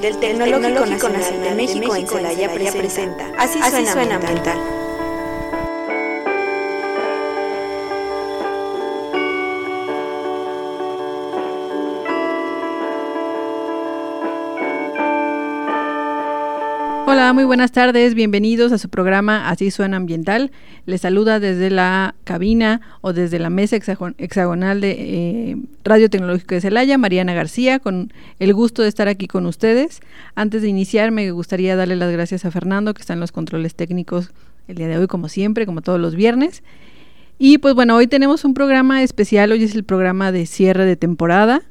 del Tecnológico Nacional de México en Celaya presenta Así suena ambiental. Hola, muy buenas tardes, bienvenidos a su programa Así Suena Ambiental. Les saluda desde la cabina o desde la mesa hexagonal de eh, Radio Tecnológico de Celaya, Mariana García, con el gusto de estar aquí con ustedes. Antes de iniciar, me gustaría darle las gracias a Fernando, que está en los controles técnicos el día de hoy, como siempre, como todos los viernes. Y pues bueno, hoy tenemos un programa especial, hoy es el programa de cierre de temporada.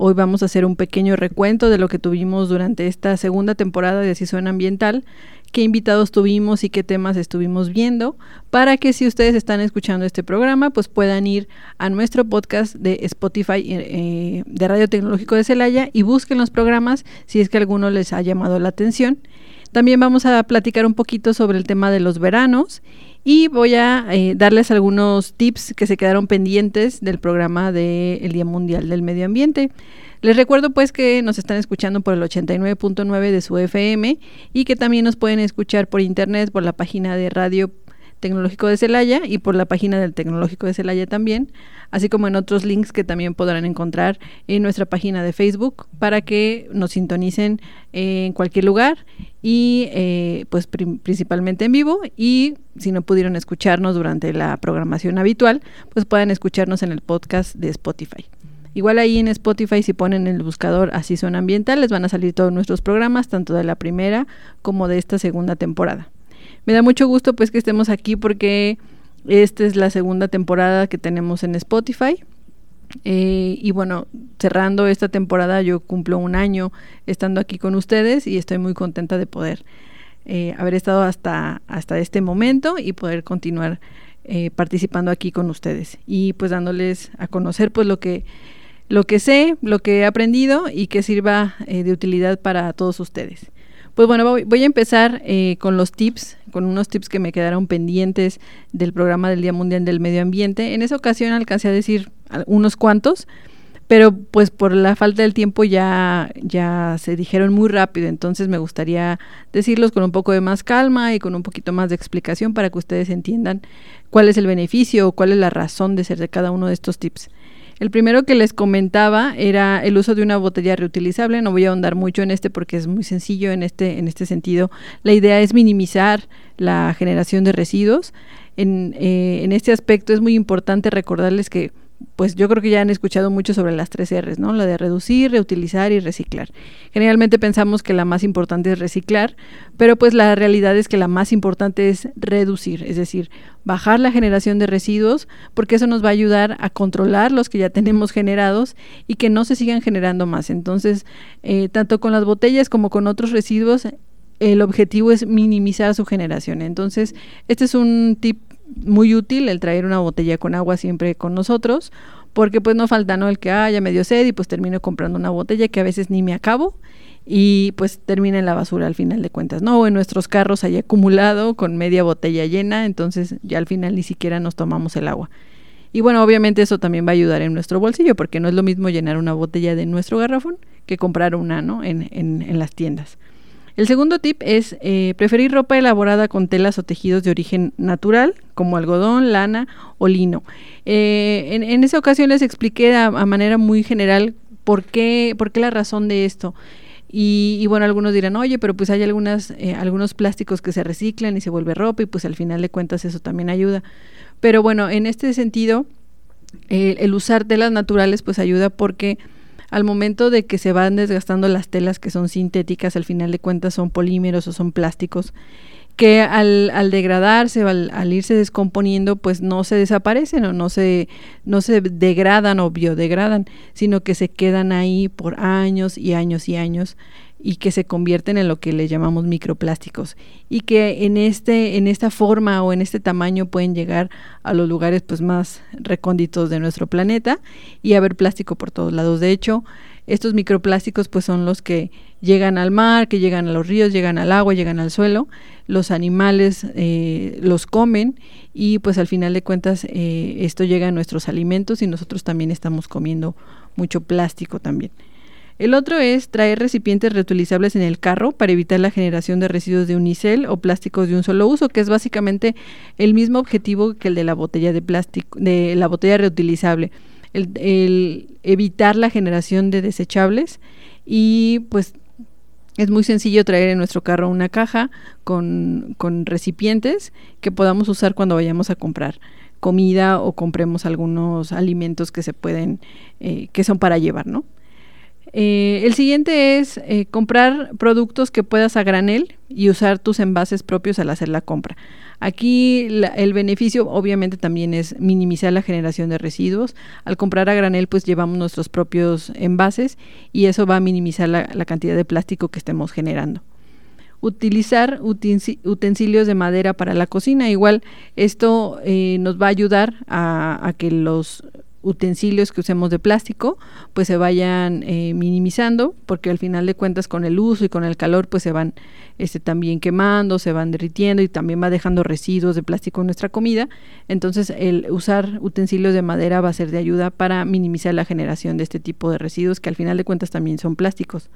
Hoy vamos a hacer un pequeño recuento de lo que tuvimos durante esta segunda temporada de Así Ambiental, qué invitados tuvimos y qué temas estuvimos viendo, para que si ustedes están escuchando este programa, pues puedan ir a nuestro podcast de Spotify eh, de Radio Tecnológico de Celaya y busquen los programas si es que alguno les ha llamado la atención. También vamos a platicar un poquito sobre el tema de los veranos y voy a eh, darles algunos tips que se quedaron pendientes del programa del Día Mundial del Medio Ambiente. Les recuerdo pues que nos están escuchando por el 89.9 de su FM y que también nos pueden escuchar por internet por la página de Radio Tecnológico de Celaya y por la página del Tecnológico de Celaya también, así como en otros links que también podrán encontrar en nuestra página de Facebook para que nos sintonicen en cualquier lugar y eh, pues principalmente en vivo y si no pudieron escucharnos durante la programación habitual, pues puedan escucharnos en el podcast de Spotify. Igual ahí en Spotify si ponen el buscador así son ambiental les van a salir todos nuestros programas, tanto de la primera como de esta segunda temporada. Me da mucho gusto pues que estemos aquí porque esta es la segunda temporada que tenemos en Spotify. Eh, y bueno, cerrando esta temporada yo cumplo un año estando aquí con ustedes y estoy muy contenta de poder eh, haber estado hasta, hasta este momento y poder continuar eh, participando aquí con ustedes y pues dándoles a conocer pues lo que lo que sé, lo que he aprendido y que sirva de utilidad para todos ustedes. Pues bueno, voy, a empezar eh, con los tips, con unos tips que me quedaron pendientes del programa del Día Mundial del Medio Ambiente. En esa ocasión alcancé a decir unos cuantos, pero pues por la falta del tiempo ya, ya se dijeron muy rápido, entonces me gustaría decirlos con un poco de más calma y con un poquito más de explicación para que ustedes entiendan cuál es el beneficio o cuál es la razón de ser de cada uno de estos tips. El primero que les comentaba era el uso de una botella reutilizable. No voy a ahondar mucho en este porque es muy sencillo en este, en este sentido. La idea es minimizar la generación de residuos. En, eh, en este aspecto es muy importante recordarles que pues yo creo que ya han escuchado mucho sobre las tres R's, ¿no? La de reducir, reutilizar y reciclar. Generalmente pensamos que la más importante es reciclar, pero pues la realidad es que la más importante es reducir, es decir, bajar la generación de residuos, porque eso nos va a ayudar a controlar los que ya tenemos generados y que no se sigan generando más. Entonces, eh, tanto con las botellas como con otros residuos, el objetivo es minimizar su generación. Entonces, este es un tip muy útil el traer una botella con agua siempre con nosotros, porque pues no falta no el que ah, ya me dio sed y pues termino comprando una botella que a veces ni me acabo y pues termina en la basura al final de cuentas, ¿no? O en nuestros carros hay acumulado con media botella llena, entonces ya al final ni siquiera nos tomamos el agua. Y bueno, obviamente eso también va a ayudar en nuestro bolsillo, porque no es lo mismo llenar una botella de nuestro garrafón que comprar una, ¿no? En, en, en las tiendas. El segundo tip es eh, preferir ropa elaborada con telas o tejidos de origen natural, como algodón, lana o lino. Eh, en, esa ocasión les expliqué a, manera muy general por qué, la razón de esto. Y, bueno, algunos dirán, oye, pero pues hay algunas, eh, algunos plásticos que se reciclan y se vuelve ropa y pues al final de cuentas eso también ayuda. Pero bueno, en este sentido, el usar telas naturales pues ayuda porque al momento de que se van desgastando las telas que son sintéticas, al final de cuentas son polímeros o son plásticos, que al, al degradarse o al, irse descomponiendo, pues no se desaparecen o no se, no se degradan o biodegradan, sino que se quedan ahí por años y años y años y que se convierten en lo que le llamamos microplásticos y que en este en esta forma o en este tamaño pueden llegar a los lugares pues más recónditos de nuestro planeta y haber plástico por todos lados. De hecho, estos microplásticos pues son los que llegan al mar, que llegan a los ríos, llegan al agua, llegan al suelo, los animales eh, los comen y pues al final de cuentas eh, esto llega a nuestros alimentos y nosotros también estamos comiendo mucho plástico también. El otro es traer recipientes reutilizables en el carro para evitar la generación de residuos de unicel o plásticos de un solo uso, que es básicamente el mismo objetivo que el de la botella de plástico, de la botella reutilizable, el, evitar la generación de desechables y pues es muy sencillo traer en nuestro carro una caja con, con recipientes que podamos usar cuando vayamos a comprar comida o compremos algunos alimentos que se pueden, eh, que son para llevar, ¿no? Eh, el siguiente es eh, comprar productos que puedas a granel y usar tus envases propios al hacer la compra. Aquí el beneficio obviamente también es minimizar la generación de residuos. Al comprar a granel pues llevamos nuestros propios envases y eso va a minimizar la, cantidad de plástico que estemos generando. Utilizar utensilios de madera para la cocina. Igual esto eh, nos va a ayudar a que los utensilios que usemos de plástico pues se vayan eh, minimizando porque al final de cuentas con el uso y con el calor pues se van este también quemando se van derritiendo y también va dejando residuos de plástico en nuestra comida entonces el usar utensilios de madera va a ser de ayuda para minimizar la generación de este tipo de residuos que al final de cuentas también son plásticos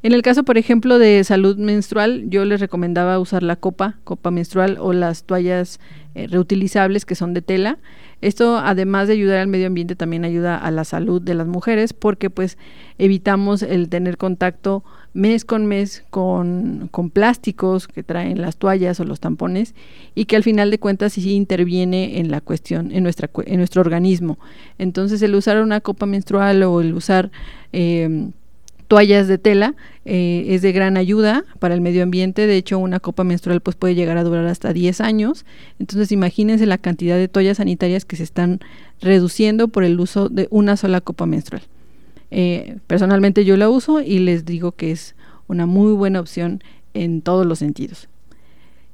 en el caso, por ejemplo, de salud menstrual, yo les recomendaba usar la copa, copa menstrual o las toallas eh, reutilizables que son de tela. Esto, además de ayudar al medio ambiente, también ayuda a la salud de las mujeres porque pues evitamos el tener contacto mes con mes con, con plásticos que traen las toallas o los tampones y que al final de cuentas sí interviene en la cuestión, en, nuestra, en nuestro organismo. Entonces el usar una copa menstrual o el usar... Eh, toallas de tela eh, es de gran ayuda para el medio ambiente. De hecho, una copa menstrual pues puede llegar a durar hasta 10 años. Entonces, imagínense la cantidad de toallas sanitarias que se están reduciendo por el uso de una sola copa menstrual. Eh, personalmente yo la uso y les digo que es una muy buena opción en todos los sentidos.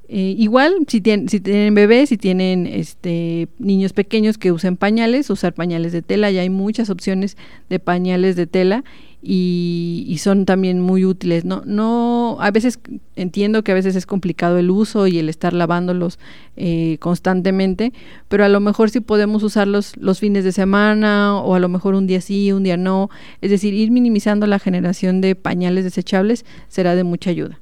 Eh, igual, si, tienen, bebés, si tienen este, niños pequeños que usen pañales, usar pañales de tela, ya hay muchas opciones de pañales de tela y, son también muy útiles. No, no, a veces entiendo que a veces es complicado el uso y el estar lavándolos eh, constantemente, pero a lo mejor sí podemos usarlos los fines de semana o a lo mejor un día sí, un día no. Es decir, ir minimizando la generación de pañales desechables será de mucha ayuda.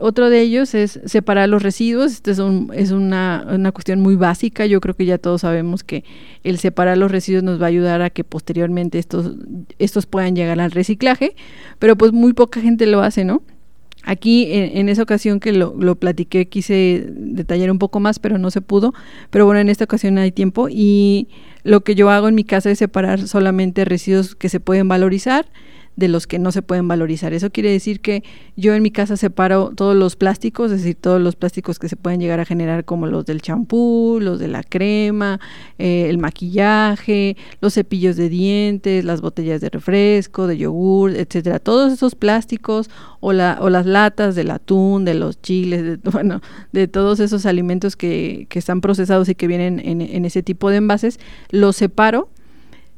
Otro de ellos es separar los residuos. Esto es, es una, una, cuestión muy básica. Yo creo que ya todos sabemos que el separar los residuos nos va a ayudar a que posteriormente estos, estos puedan llegar al reciclaje, pero pues muy poca gente lo hace, ¿no? Aquí en, esa ocasión que lo, lo, platiqué quise detallar un poco más, pero no se pudo. Pero bueno, en esta ocasión hay tiempo y lo que yo hago en mi casa es separar solamente residuos que se pueden valorizar de los que no se pueden valorizar. Eso quiere decir que yo en mi casa separo todos los plásticos, es decir, todos los plásticos que se pueden llegar a generar como los del champú, los de la crema, eh, el maquillaje, los cepillos de dientes, las botellas de refresco, de yogur, etcétera. Todos esos plásticos o, la, o las latas del atún, de los chiles, de, bueno, de todos esos alimentos que, que están procesados y que vienen en, en ese tipo de envases, los separo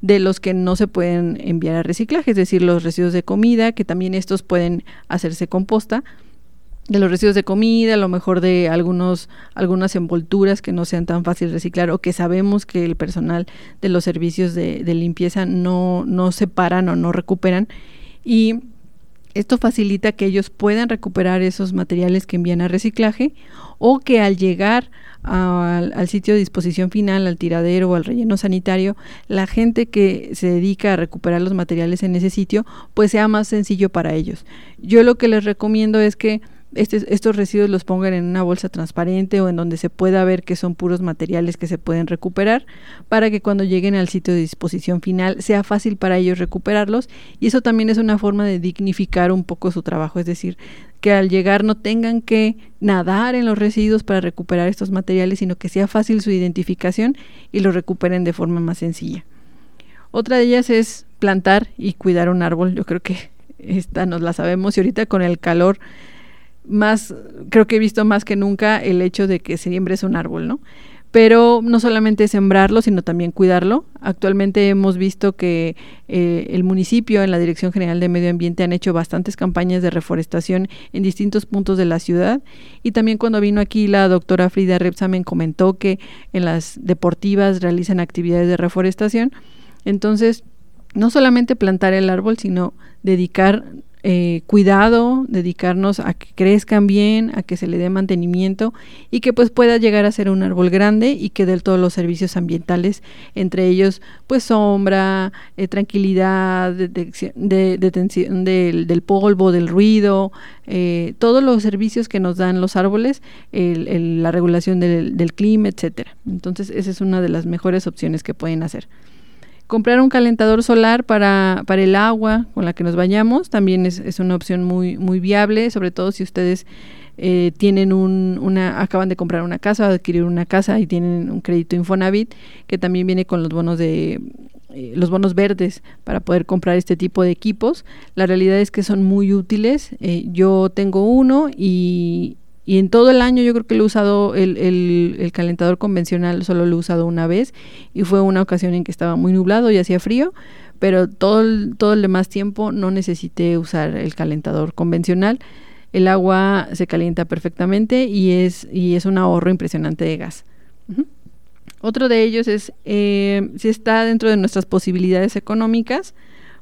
de los que no se pueden enviar a reciclaje, es decir, los residuos de comida, que también estos pueden hacerse composta, de los residuos de comida, a lo mejor de algunos, algunas envolturas que no sean tan fáciles de reciclar o que sabemos que el personal de los servicios de, de limpieza no, no separan o no recuperan. Y esto facilita que ellos puedan recuperar esos materiales que envían a reciclaje o que al llegar al, sitio de disposición final, al tiradero o al relleno sanitario, la gente que se dedica a recuperar los materiales en ese sitio, pues sea más sencillo para ellos. Yo lo que les recomiendo es que este, estos residuos los pongan en una bolsa transparente o en donde se pueda ver que son puros materiales que se pueden recuperar para que cuando lleguen al sitio de disposición final sea fácil para ellos recuperarlos y eso también es una forma de dignificar un poco su trabajo, es decir, que al llegar no tengan que nadar en los residuos para recuperar estos materiales, sino que sea fácil su identificación y los recuperen de forma más sencilla. Otra de ellas es plantar y cuidar un árbol. Yo creo que esta nos la sabemos y ahorita con el calor más, creo que he visto más que nunca el hecho de que siembres un árbol, ¿no? pero no solamente sembrarlo, sino también cuidarlo. Actualmente hemos visto que eh, el municipio, en la Dirección General de Medio Ambiente, han hecho bastantes campañas de reforestación en distintos puntos de la ciudad. Y también cuando vino aquí la doctora Frida Repsamen comentó que en las deportivas realizan actividades de reforestación. Entonces, no solamente plantar el árbol, sino dedicar eh, cuidado, dedicarnos a que crezcan bien, a que se le dé mantenimiento y que pues pueda llegar a ser un árbol grande y que dé todos los servicios ambientales, entre ellos pues sombra, eh, tranquilidad, detención del, polvo, del ruido, eh, todos los servicios que nos dan los árboles, la regulación del, del clima, etcétera. Entonces esa es una de las mejores opciones que pueden hacer. Comprar un calentador solar para, para el agua con la que nos bañamos también es, es una opción muy, muy viable, sobre todo si ustedes eh, tienen un, una, acaban de comprar una casa o adquirir una casa y tienen un crédito Infonavit que también viene con los bonos de eh, los bonos verdes para poder comprar este tipo de equipos. La realidad es que son muy útiles. Eh, yo tengo uno y, y en todo el año yo creo que lo he usado, el, el, calentador convencional solo lo he usado una vez y fue una ocasión en que estaba muy nublado y hacía frío, pero todo el, todo el demás tiempo no necesité usar el calentador convencional. El agua se calienta perfectamente y es, y es un ahorro impresionante de gas. Otro de ellos es, eh, si está dentro de nuestras posibilidades económicas,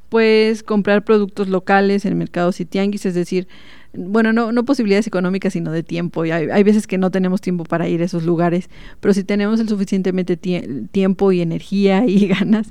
pues comprar productos locales en mercados y tianguis, es decir, bueno, no, no posibilidades económicas, sino de tiempo. Y hay, veces que no tenemos tiempo para ir a esos lugares, pero si tenemos el suficientemente tiempo y energía y ganas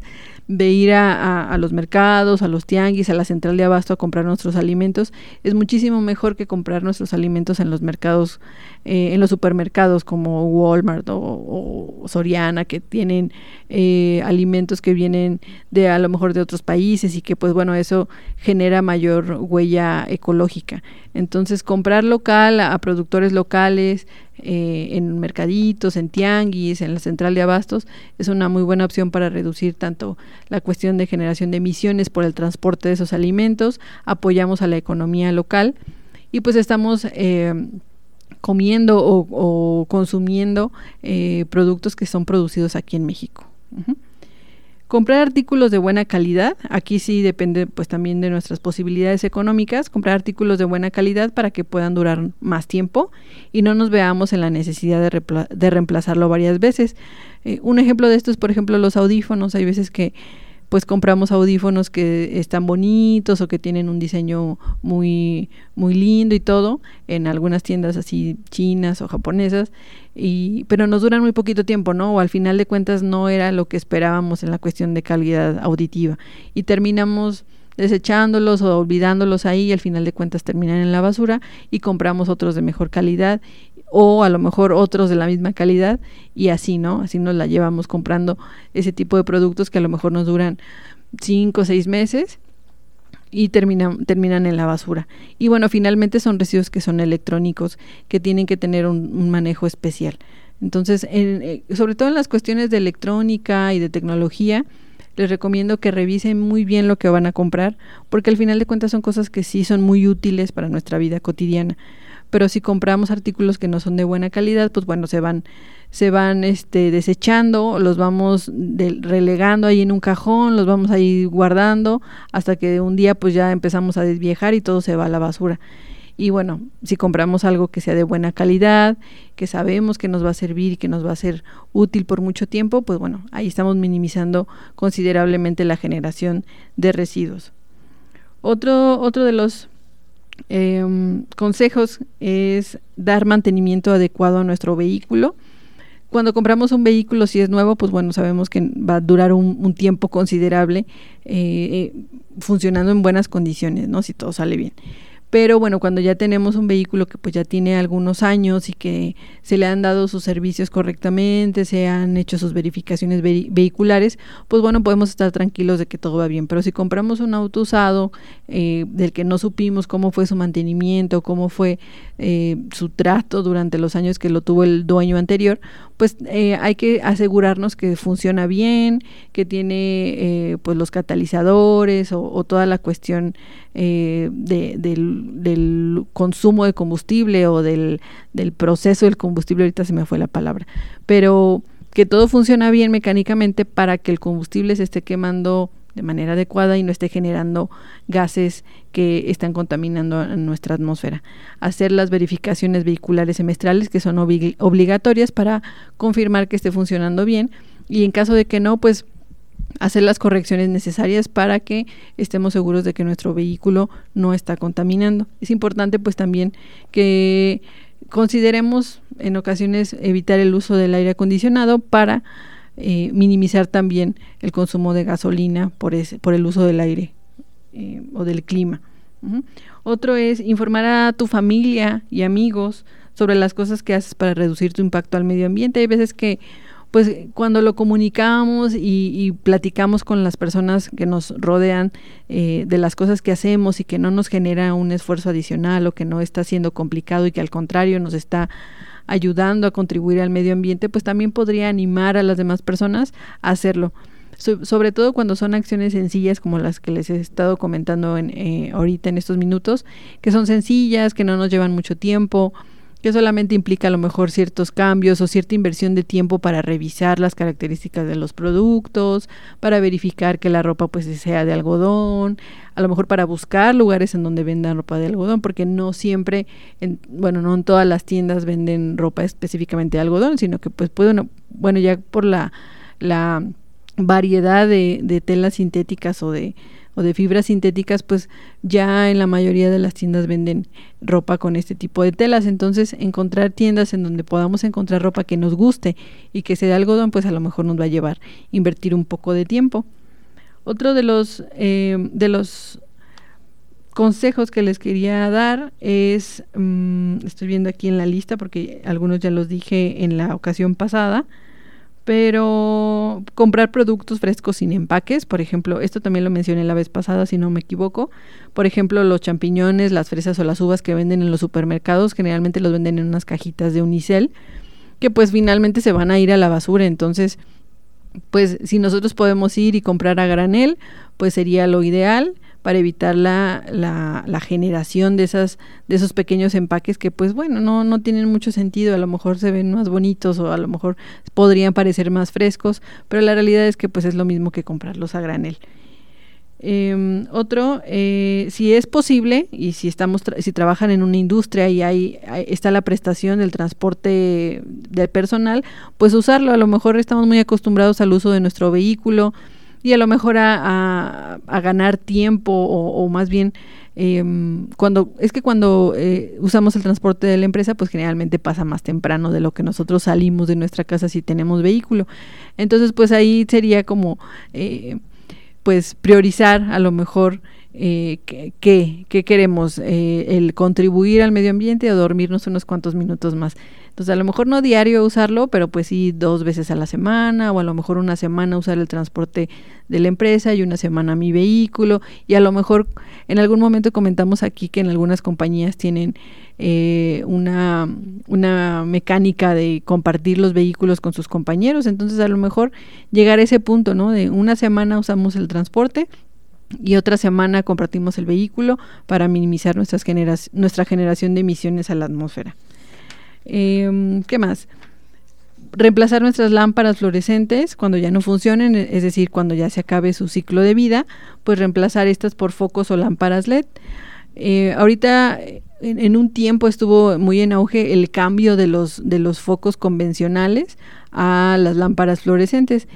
de ir a, los mercados, a los tianguis, a la central de abasto a comprar nuestros alimentos, es muchísimo mejor que comprar nuestros alimentos en los mercados, eh, en los supermercados como Walmart o, Soriana, que tienen eh, alimentos que vienen de a lo mejor de otros países y que pues bueno, eso genera mayor huella ecológica. Entonces comprar local a productores locales, eh, en mercaditos, en tianguis, en la central de abastos, es una muy buena opción para reducir tanto la cuestión de generación de emisiones por el transporte de esos alimentos, apoyamos a la economía local y pues estamos eh, comiendo o, consumiendo eh, productos que son producidos aquí en México. Comprar artículos de buena calidad, aquí sí depende pues también de nuestras posibilidades económicas, comprar artículos de buena calidad para que puedan durar más tiempo y no nos veamos en la necesidad de, reemplazarlo varias veces. Eh, un ejemplo de esto es por ejemplo los audífonos, hay veces que pues compramos audífonos que están bonitos o que tienen un diseño muy muy lindo y todo en algunas tiendas así chinas o japonesas y pero nos duran muy poquito tiempo, ¿no? O al final de cuentas no era lo que esperábamos en la cuestión de calidad auditiva y terminamos desechándolos o olvidándolos ahí y al final de cuentas terminan en la basura y compramos otros de mejor calidad o a lo mejor otros de la misma calidad y así, ¿no? Así nos la llevamos comprando ese tipo de productos que a lo mejor nos duran cinco o seis meses y terminan, terminan en la basura. Y bueno, finalmente son residuos que son electrónicos, que tienen que tener un, manejo especial. Entonces, eh, sobre todo en las cuestiones de electrónica y de tecnología, les recomiendo que revisen muy bien lo que van a comprar, porque al final de cuentas son cosas que sí son muy útiles para nuestra vida cotidiana pero si compramos artículos que no son de buena calidad, pues bueno, se van se van este desechando, los vamos relegando ahí en un cajón, los vamos ahí guardando hasta que un día pues ya empezamos a desviejar y todo se va a la basura. Y bueno, si compramos algo que sea de buena calidad, que sabemos que nos va a servir y que nos va a ser útil por mucho tiempo, pues bueno, ahí estamos minimizando considerablemente la generación de residuos. Otro, otro de los eh, consejos es dar mantenimiento adecuado a nuestro vehículo. Cuando compramos un vehículo, si es nuevo, pues bueno, sabemos que va a durar un, tiempo considerable eh, eh, funcionando en buenas condiciones, ¿no? Si todo sale bien. Pero bueno, cuando ya tenemos un vehículo que pues ya tiene algunos años y que se le han dado sus servicios correctamente, se han hecho sus verificaciones vehiculares, pues bueno, podemos estar tranquilos de que todo va bien. Pero si compramos un auto usado eh, del que no supimos cómo fue su mantenimiento, cómo fue eh, su trato durante los años que lo tuvo el dueño anterior, pues eh, hay que asegurarnos que funciona bien, que tiene pues los catalizadores o toda la cuestión eh, del, consumo de combustible o del, del proceso del combustible, ahorita se me fue la palabra, pero que todo funciona bien mecánicamente para que el combustible se esté quemando de manera adecuada y no esté generando gases que están contaminando nuestra atmósfera. Hacer las verificaciones vehiculares semestrales que son obligatorias para confirmar que esté funcionando bien y en caso de que no, pues hacer las correcciones necesarias para que estemos seguros de que nuestro vehículo no está contaminando. Es importante pues también que consideremos en ocasiones evitar el uso del aire acondicionado para eh, minimizar también el consumo de gasolina por, ese, por el uso del aire eh, o del clima. Otro es informar a tu familia y amigos sobre las cosas que haces para reducir tu impacto al medio ambiente. Hay veces que pues cuando lo comunicamos y, platicamos con las personas que nos rodean eh, de las cosas que hacemos y que no nos genera un esfuerzo adicional o que no está siendo complicado y que al contrario nos está ayudando a contribuir al medio ambiente, pues también podría animar a las demás personas a hacerlo. sobre todo cuando son acciones sencillas como las que les he estado comentando en, eh, ahorita en estos minutos, que son sencillas, que no nos llevan mucho tiempo, que solamente implica a lo mejor ciertos cambios o cierta inversión de tiempo para revisar las características de los productos, para verificar que la ropa pues sea de algodón, a lo mejor para buscar lugares en donde vendan ropa de algodón, porque no siempre, en, bueno, no en todas las tiendas venden ropa específicamente de algodón, sino que pues puede bueno, ya por la, la variedad de, de telas sintéticas o de o de fibras sintéticas, pues ya en la mayoría de las tiendas venden ropa con este tipo de telas. Entonces, encontrar tiendas en donde podamos encontrar ropa que nos guste y que sea algodón, pues a lo mejor nos va a llevar invertir un poco de tiempo. Otro de los, eh, de los consejos que les quería dar es, mm, estoy viendo aquí en la lista porque algunos ya los dije en la ocasión pasada, pero comprar productos frescos sin empaques, por ejemplo, esto también lo mencioné la vez pasada, si no me equivoco, por ejemplo, los champiñones, las fresas o las uvas que venden en los supermercados, generalmente los venden en unas cajitas de unicel, que pues finalmente se van a ir a la basura, entonces, pues si nosotros podemos ir y comprar a granel, pues sería lo ideal para evitar la, la, generación de esas de esos pequeños empaques que pues bueno no no tienen mucho sentido. A lo mejor se ven más bonitos o a lo mejor podrían parecer más frescos pero la realidad es que pues es lo mismo que comprarlos a granel. Em, otro eh, si es posible y si estamos si trabajan en una industria y hay, está la prestación del transporte del personal pues usarlo. A lo mejor estamos muy acostumbrados al uso de nuestro vehículo y a lo mejor a, a, ganar tiempo o, más bien em, cuando es que cuando eh, usamos el transporte de la empresa pues generalmente pasa más temprano de lo que nosotros salimos de nuestra casa si tenemos vehículo. Entonces pues ahí sería como eh, pues priorizar a lo mejor eh, qué, qué, queremos, eh, el contribuir al medio ambiente o dormirnos unos cuantos minutos más. Entonces, a lo mejor no diario usarlo, pero pues sí dos veces a la semana, o a lo mejor una semana usar el transporte de la empresa y una semana mi vehículo, y a lo mejor en algún momento comentamos aquí que en algunas compañías tienen eh, una, una mecánica de compartir los vehículos con sus compañeros, entonces a lo mejor llegar a ese punto, ¿no? De una semana usamos el transporte y otra semana compartimos el vehículo para minimizar nuestras nuestra generación de emisiones a la atmósfera. Em, ¿Qué más? Reemplazar nuestras lámparas fluorescentes cuando ya no funcionen, e, es decir, cuando ya se acabe su ciclo de vida, pues reemplazar estas por focos o lámparas LED. Eh, ahorita en, en, un tiempo estuvo muy en auge el cambio de los, de los focos convencionales a las lámparas fluorescentes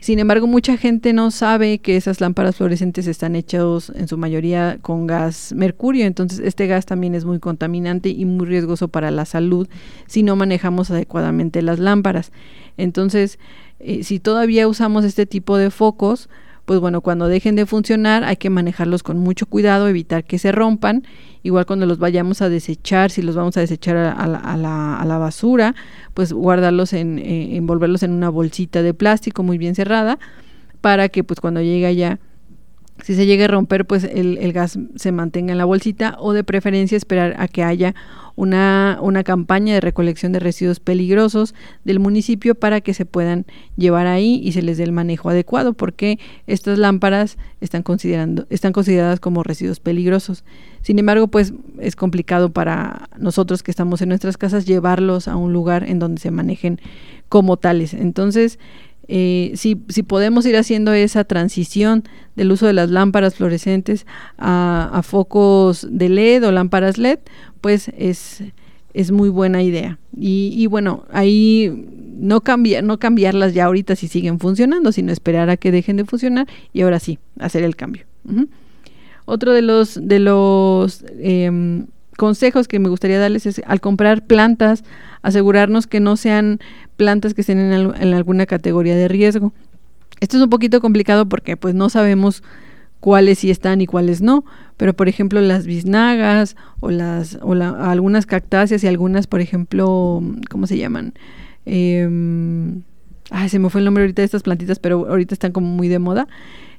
sin embargo, mucha gente no sabe que esas lámparas fluorescentes están hechas en su mayoría con gas mercurio, entonces este gas también es muy contaminante y muy riesgoso para la salud si no manejamos adecuadamente las lámparas. Entonces, eh, si todavía usamos este tipo de focos, pues bueno, cuando dejen de funcionar hay que manejarlos con mucho cuidado, evitar que se rompan. Igual cuando los vayamos a desechar, si los vamos a desechar a, la, basura, pues guardarlos en, eh, envolverlos en una bolsita de plástico muy bien cerrada para que pues cuando llegue allá si se llega a romper, pues el, gas se mantenga en la bolsita o de preferencia esperar a que haya una, una campaña de recolección de residuos peligrosos del municipio para que se puedan llevar ahí y se les dé el manejo adecuado, porque estas lámparas están, considerando, están consideradas como residuos peligrosos. Sin embargo, pues es complicado para nosotros que estamos en nuestras casas llevarlos a un lugar en donde se manejen como tales. Entonces, eh, si, si, podemos ir haciendo esa transición del uso de las lámparas fluorescentes a, focos de LED o lámparas LED, pues es, es muy buena idea. Y, y, bueno, ahí no, cambiar, no cambiarlas ya ahorita si siguen funcionando, sino esperar a que dejen de funcionar y ahora sí, hacer el cambio. Otro de los, de los em, consejos que me gustaría darles es al comprar plantas, asegurarnos que no sean plantas que estén en, en, alguna categoría de riesgo. Esto es un poquito complicado porque pues no sabemos cuáles sí están y cuáles no, pero por ejemplo las biznagas o las o algunas cactáceas y algunas por ejemplo cómo se llaman eh, ay, se me fue el nombre ahorita de estas plantitas pero ahorita están como muy de moda.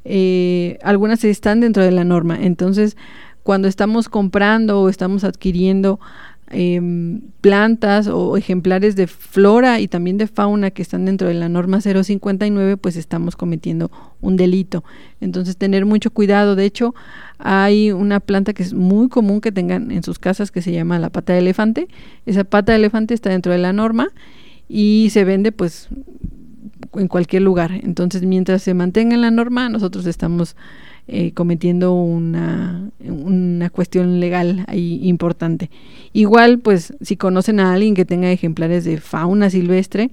Eh, algunas están dentro de la norma. Entonces cuando estamos comprando o estamos adquiriendo Em, plantas o ejemplares de flora y también de fauna que están dentro de la norma 059, pues estamos cometiendo un delito. Entonces, tener mucho cuidado. De hecho, hay una planta que es muy común que tengan en sus casas que se llama la pata de elefante. Esa pata de elefante está dentro de la norma y se vende pues en cualquier lugar. Entonces, mientras se mantenga en la norma, nosotros estamos eh, cometiendo una, una cuestión legal ahí importante. Igual, pues, si conocen a alguien que tenga ejemplares de fauna silvestre,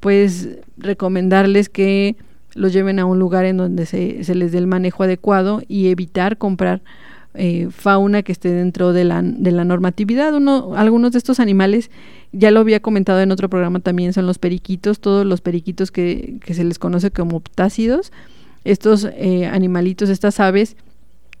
pues recomendarles que los lleven a un lugar en donde se, se les dé el manejo adecuado y evitar comprar eh, fauna que esté dentro de la, de la normatividad. Uno, algunos de estos animales, ya lo había comentado en otro programa también, son los periquitos, todos los periquitos que, que se les conoce como ptácidos, estos eh, animalitos, estas aves,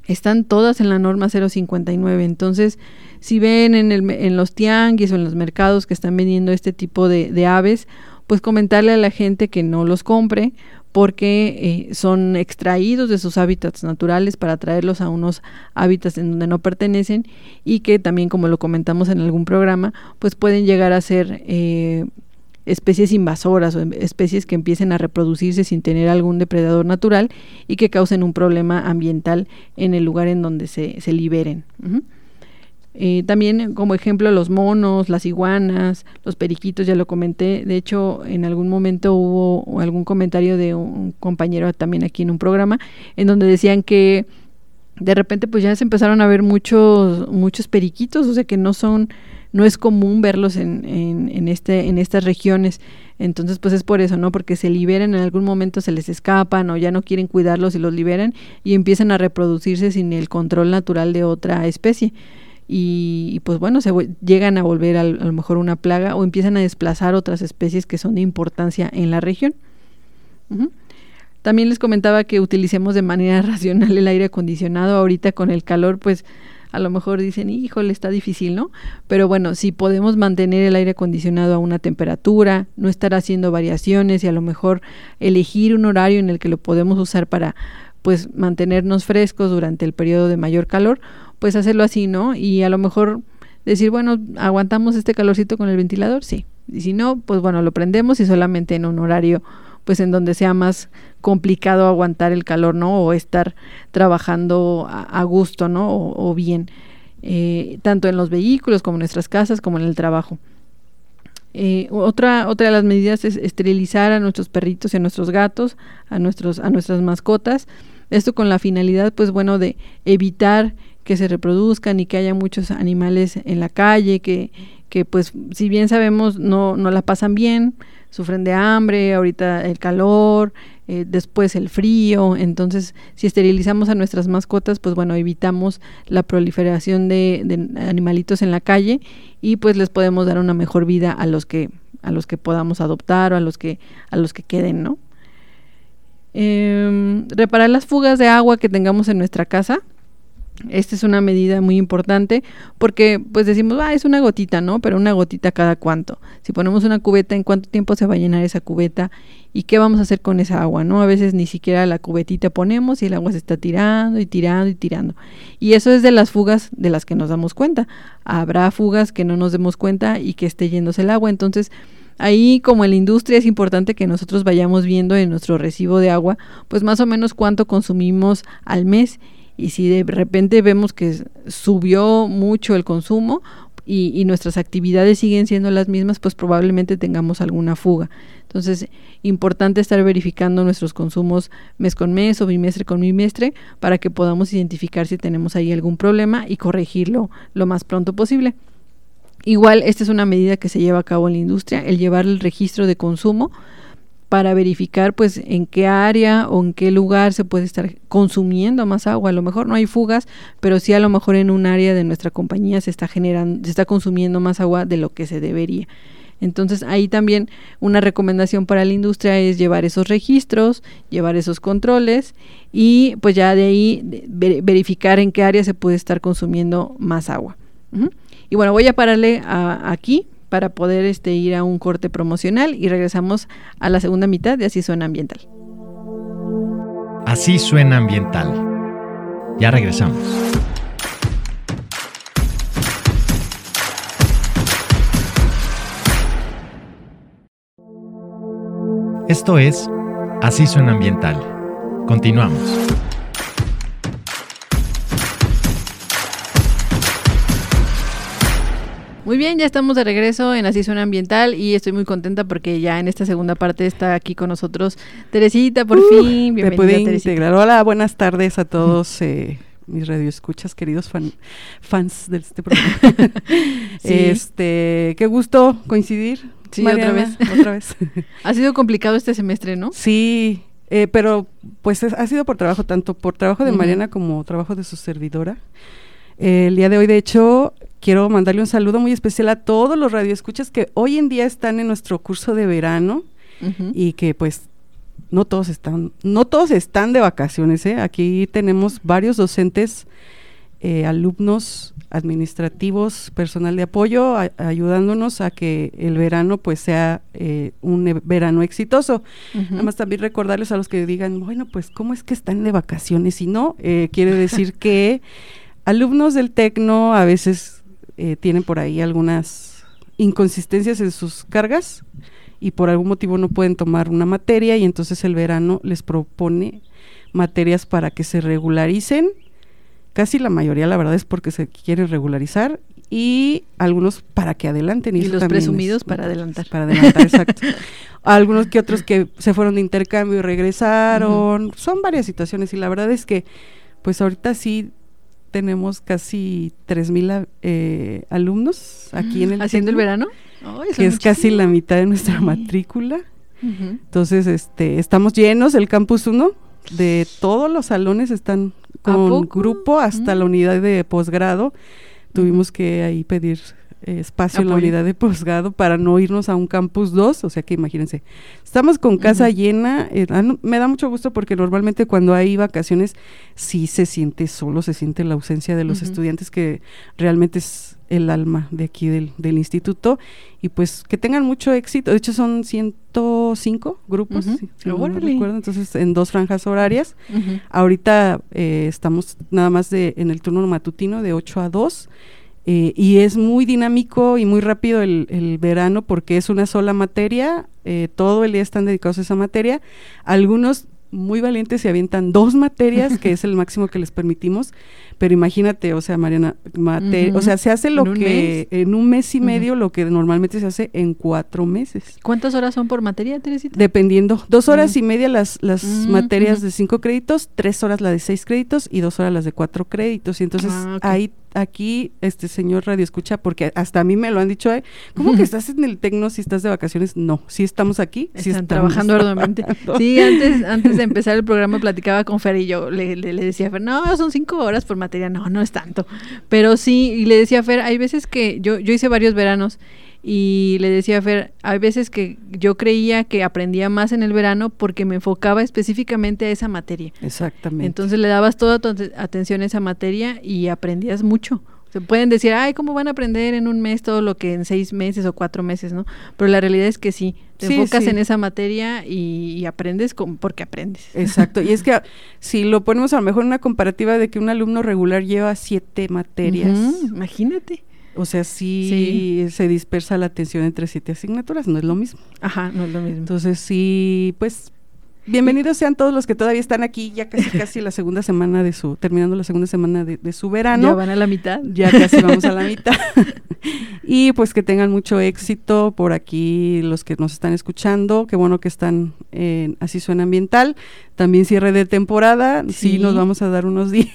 están todas en la norma 059. Entonces, si ven en, el, en los tianguis o en los mercados que están vendiendo este tipo de, aves, pues comentarle a la gente que no los compre porque eh, son extraídos de sus hábitats naturales para traerlos a unos hábitats en donde no pertenecen y que también, como lo comentamos en algún programa, pues pueden llegar a ser eh, especies invasoras o em, especies que empiecen a reproducirse sin tener algún depredador natural y que causen un problema ambiental en el lugar en donde se, se liberen. Eh, también como ejemplo los monos, las iguanas, los periquitos, ya lo comenté. De hecho, en algún momento hubo algún comentario de un compañero también aquí en un programa en donde decían que de repente pues ya se empezaron a ver muchos, muchos periquitos, o sea que no son no es común verlos en, en, este, en estas regiones. Entonces, pues es por eso, ¿no? Porque se liberan, en algún momento se les escapan o ya no quieren cuidarlos y los liberan y empiezan a reproducirse sin el control natural de otra especie. Y, pues bueno, se llegan a volver a, lo mejor una plaga o empiezan a desplazar otras especies que son de importancia en la región. También les comentaba que utilicemos de manera racional el aire acondicionado. Ahorita con el calor, pues a lo mejor dicen, híjole, está difícil, ¿no? Pero bueno, si podemos mantener el aire acondicionado a una temperatura, no estar haciendo variaciones y a lo mejor elegir un horario en el que lo podemos usar para pues mantenernos frescos durante el periodo de mayor calor, pues hacerlo así, ¿no? Y a lo mejor decir, bueno, aguantamos este calorcito con el ventilador, sí. Y si no, pues bueno, lo prendemos y solamente en un horario pues en donde sea más complicado aguantar el calor, ¿no? O estar trabajando a, gusto, ¿no? O, bien, eh, tanto en los vehículos como en nuestras casas, como en el trabajo. Eh, otra, otra de las medidas es esterilizar a nuestros perritos y a nuestros gatos, a, nuestros, a nuestras mascotas. Esto con la finalidad, pues bueno, de evitar que se reproduzcan y que haya muchos animales en la calle, que, que pues si bien sabemos no, no la pasan bien, sufren de hambre, ahorita el calor, eh, después el frío, entonces si esterilizamos a nuestras mascotas, pues bueno, evitamos la proliferación de, animalitos en la calle y pues les podemos dar una mejor vida a los que a los que podamos adoptar o a los que a los que queden, ¿no? Em, reparar las fugas de agua que tengamos en nuestra casa, esta es una medida muy importante porque pues decimos, ah, es una gotita, ¿no? Pero una gotita cada cuánto. Si ponemos una cubeta, ¿en cuánto tiempo se va a llenar esa cubeta? ¿Y qué vamos a hacer con esa agua, no? A veces ni siquiera la cubetita ponemos y el agua se está tirando y tirando y tirando. Y eso es de las fugas de las que nos damos cuenta. Habrá fugas que no nos demos cuenta y que esté yéndose el agua. Entonces, ahí como en la industria es importante que nosotros vayamos viendo en nuestro recibo de agua, pues más o menos cuánto consumimos al mes y si de repente vemos que subió mucho el consumo y, nuestras actividades siguen siendo las mismas, pues probablemente tengamos alguna fuga. Entonces, importante estar verificando nuestros consumos mes con mes o bimestre con bimestre para que podamos identificar si tenemos ahí algún problema y corregirlo lo más pronto posible. Igual, esta es una medida que se lleva a cabo en la industria, el llevar el registro de consumo para verificar pues en qué área o en qué lugar se puede estar consumiendo más agua. A lo mejor no hay fugas, pero sí a lo mejor en un área de nuestra compañía se está generando, se está consumiendo más agua de lo que se debería. Entonces ahí también una recomendación para la industria es llevar esos registros, llevar esos controles y pues ya de ahí verificar en qué área se puede estar consumiendo más agua. Y bueno, voy a pararle aquí para poder este, ir a un corte promocional y regresamos a la segunda mitad de Así Suena Ambiental. Así Suena Ambiental. Ya regresamos. Esto es Así Suena Ambiental. Continuamos. Muy bien, ya estamos de regreso en Así Suena Ambiental y estoy muy contenta porque ya en esta segunda parte está aquí con nosotros Teresita, por uh, fin. Bienvenida, me puede integrar. Hola, buenas tardes a todos. Eh, mis radioescuchas, queridos fans de este programa. Este, qué gusto coincidir. Sí, otra vez. Otra vez. ha sido complicado este semestre, ¿no? Sí, eh, pero pues ha sido por trabajo, tanto por trabajo de Mariana como trabajo de su servidora. el día de hoy, de hecho, quiero mandarle un saludo muy especial a todos los radioescuchas que hoy en día están en nuestro curso de verano y que pues no todos están, no todos están de vacaciones, ¿eh? Aquí tenemos varios docentes, eh, alumnos administrativos, personal de apoyo, ayudándonos a que el verano pues sea eh, un e, verano exitoso. Nada más también recordarles a los que digan, bueno, pues ¿cómo es que están de vacaciones? Y no, quiere decir que alumnos del Tecno a veces eh, tienen por ahí algunas inconsistencias en sus cargas y por algún motivo no pueden tomar una materia y entonces el verano les propone materias para que se regularicen. Casi la mayoría, la verdad, es porque se quieren regularizar y algunos para que adelanten. Y, los presumidos para adelantar. Para adelantar, exacto. Algunos que otros que se fueron de intercambio y regresaron. Son varias situaciones y la verdad es que, pues ahorita sí tenemos casi 3.000 eh, alumnos aquí en el ¿Haciendo el verano? que es casi la mitad de nuestra matrícula. Entonces, este, estamos llenos, el campus 1, de todos los salones están con grupo hasta la unidad de posgrado. Tuvimos que ahí pedir espacio en la unidad de posgrado para no irnos a un campus 2, o sea que imagínense, estamos con casa llena, eh, ah, me da mucho gusto porque normalmente cuando hay vacaciones sí se siente solo, se siente la ausencia de los estudiantes que realmente es el alma de aquí del, del, instituto. Y pues que tengan mucho éxito, de hecho son 105 grupos, si no recuerdo, entonces en dos franjas horarias, ahorita eh, estamos nada más de en el turno matutino de 8 a 2 eh, y es muy dinámico y muy rápido el, verano porque es una sola materia, eh, todo el día están dedicados a esa materia. Algunos muy valientes se avientan dos materias, que es el máximo que les permitimos, pero imagínate, o sea, Mariana, o sea, se hace lo que en un mes y medio lo que normalmente se hace en cuatro meses. ¿Cuántas horas son por materia, Teresita? Dependiendo, dos horas y media las, las materias de cinco créditos, tres horas la de seis créditos y dos horas las de cuatro créditos. Y entonces ah, ahí aquí, este señor Radio Escucha, porque hasta a mí me lo han dicho, ¿cómo que estás en el Tecno si estás de vacaciones? No, si estamos aquí, están trabajando arduamente. Sí, antes, antes de empezar el programa platicaba con Fer y yo le, le, decía a Fer, no, son cinco horas por materia, no, no es tanto. Pero sí, y le decía a Fer, hay veces que yo, yo hice varios veranos y le decía a Fer, hay veces que yo creía que aprendía más en el verano porque me enfocaba específicamente a esa materia. Exactamente. Entonces le dabas toda tu atención a esa materia y aprendías mucho. Se pueden decir, ay, ¿cómo van a aprender en un mes todo lo que en seis meses o cuatro meses, no? Pero la realidad es que sí, te enfocas en esa materia y, aprendes con, porque aprendes. Exacto, y es que si lo ponemos a lo mejor en una comparativa de que un alumno regular lleva siete materias. imagínate. O sea, sí, se dispersa la atención entre siete asignaturas, no es lo mismo. Ajá, no es lo mismo. Entonces, sí, pues bienvenidos sean todos los que todavía están aquí, ya casi casi la segunda semana de su, terminando la segunda semana de, su verano. Ya van a la mitad. Ya casi vamos a la mitad. y pues que tengan mucho éxito por aquí los que nos están escuchando. Qué bueno que están en Así Suena Ambiental. También cierre de temporada. Sí, nos vamos a dar unos días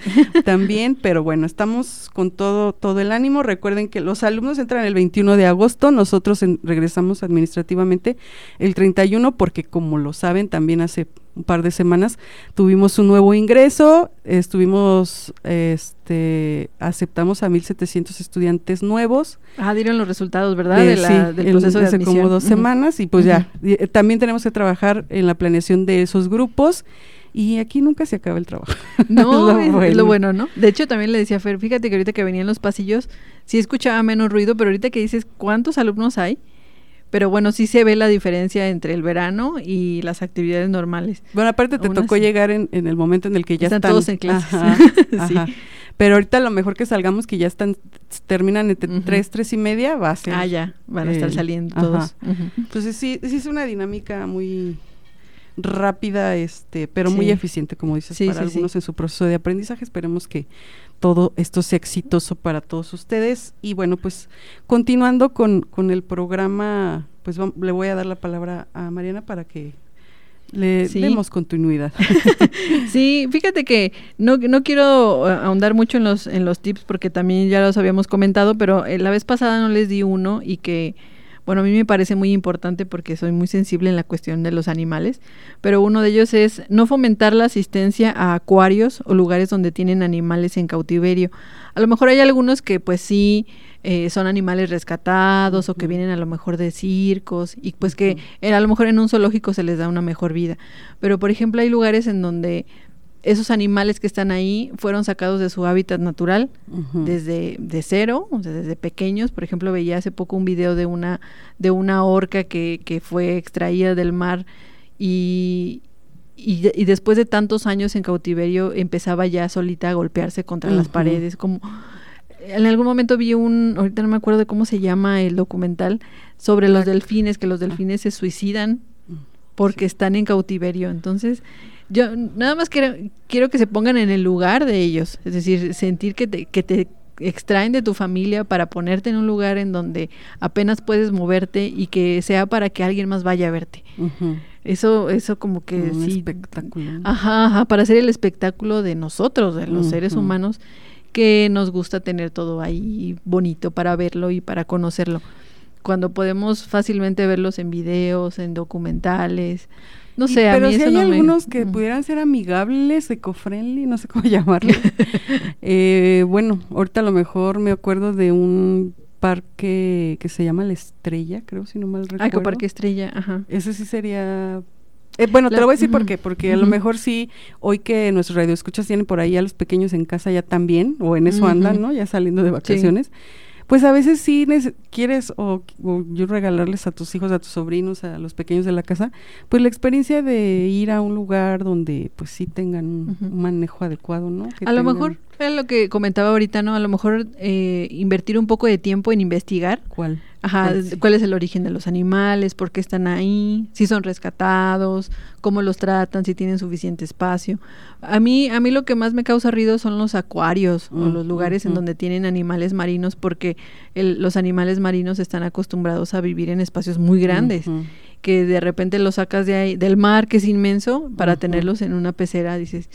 también, pero bueno, estamos con todo, todo el ánimo. Recuerden que los alumnos entran el 21 de agosto, nosotros regresamos administrativamente el 31 porque como lo saben también hace un par de semanas tuvimos un nuevo ingreso, estuvimos, este, aceptamos a 1.700 estudiantes nuevos. Ah, dieron los resultados, ¿verdad? De, la, del proceso de hace como dos semanas y pues ya, eh, también tenemos que trabajar en la planeación de esos grupos. Y aquí nunca se acaba el trabajo. No, es, lo bueno, ¿no? De hecho, también le decía a Fer, fíjate que ahorita que venía en los pasillos, sí escuchaba menos ruido, pero ahorita que dices cuántos alumnos hay, pero bueno, sí se ve la diferencia entre el verano y las actividades normales. Bueno, aparte te tocó llegar en, el momento en el que ya están, todos en clase. Pero ahorita lo mejor que salgamos, que ya están, terminan entre tres, tres y media, va a ser. Ah, ya, van a estar saliendo todos. Entonces sí, sí es una dinámica muy rápida, este, pero muy eficiente, como dices, para algunos en su proceso de aprendizaje. Esperemos que todo esto sea exitoso para todos ustedes. Y bueno, pues continuando con, con el programa, pues le voy a dar la palabra a Mariana para que le demos continuidad. sí, fíjate que no, no quiero eh, ahondar mucho en los, en los tips porque también ya los habíamos comentado, pero eh, la vez pasada no les di uno y que bueno, a mí me parece muy importante porque soy muy sensible en la cuestión de los animales, pero uno de ellos es no fomentar la asistencia a acuarios o lugares donde tienen animales en cautiverio. A lo mejor hay algunos que pues sí eh, son animales rescatados o que vienen a lo mejor de circos y pues que a lo mejor en un zoológico se les da una mejor vida. Pero por ejemplo hay lugares en donde esos animales que están ahí fueron sacados de su hábitat natural desde de cero, o sea, desde pequeños. Por ejemplo, veía hace poco un video de una, de una orca que, que fue extraída del mar y, y, después de tantos años en cautiverio empezaba ya solita a golpearse contra las paredes. Como en algún momento vi un, ahorita no me acuerdo de cómo se llama el documental, sobre los delfines, que los delfines se suicidan mm, porque están en cautiverio. Entonces, yo nada más quiero, quiero que se pongan en el lugar de ellos, es decir, sentir que te, que te extraen de tu familia para ponerte en un lugar en donde apenas puedes moverte y que sea para que alguien más vaya a verte. Eso, eso como que un espectáculo. Ajá, ajá, para hacer el espectáculo de nosotros, de los seres humanos, que nos gusta tener todo ahí bonito para verlo y para conocerlo. Cuando podemos fácilmente verlos en videos, en documentales, no sé, pero a mí si hay algunos que pudieran ser amigables, eco-friendly, no sé cómo llamarlo. eh, bueno, ahorita a lo mejor me acuerdo de un parque que se llama La Estrella, creo, si no mal ah, recuerdo. Ah, Parque Estrella, ajá. Ese sí sería... Eh, bueno, te lo voy a decir por qué, porque a lo mejor sí, hoy que nuestros radioescuchas tienen por ahí a los pequeños en casa ya también, o en eso andan, ¿no? Ya saliendo de vacaciones pues a veces sí quieres o, yo regalarles a tus hijos, a tus sobrinos, a los pequeños de la casa, pues la experiencia de ir a un lugar donde pues sí tengan un, manejo adecuado, ¿no? a lo mejor lo que comentaba ahorita, ¿no? A lo mejor eh, invertir un poco de tiempo en investigar. ¿Cuál? Ajá, cuál es el origen de los animales, por qué están ahí, si son rescatados, cómo los tratan, si tienen suficiente espacio. A mí, a mí lo que más me causa ruido son los acuarios o los lugares en donde tienen animales marinos, porque los animales marinos están acostumbrados a vivir en espacios muy grandes, que de repente los sacas de ahí, del mar, que es inmenso, para tenerlos en una pecera, dices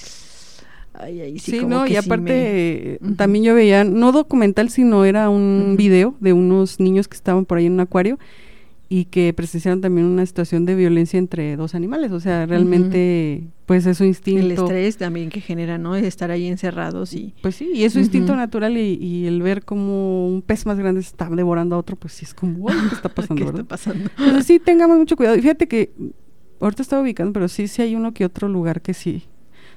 sí, no, y aparte también yo veía, no documental, sino era un video de unos niños que estaban por ahí en un acuario y que presenciaron también una situación de violencia entre dos animales, o sea, realmente pues es su instinto. El estrés también que genera, ¿no? Estar ahí encerrados y... Pues sí, y es su instinto natural y, el ver como un pez más grande está devorando a otro, pues sí es como, ¿qué está pasando? ¿Qué está pasando? Entonces sí, tengamos mucho cuidado. Y fíjate que ahorita estaba ubicando, pero sí, sí hay uno que otro lugar que sí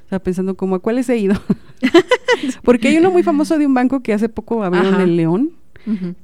estaba pensando como a cuáles he ido. Porque hay uno muy famoso de un banco que hace poco abrieron en el León,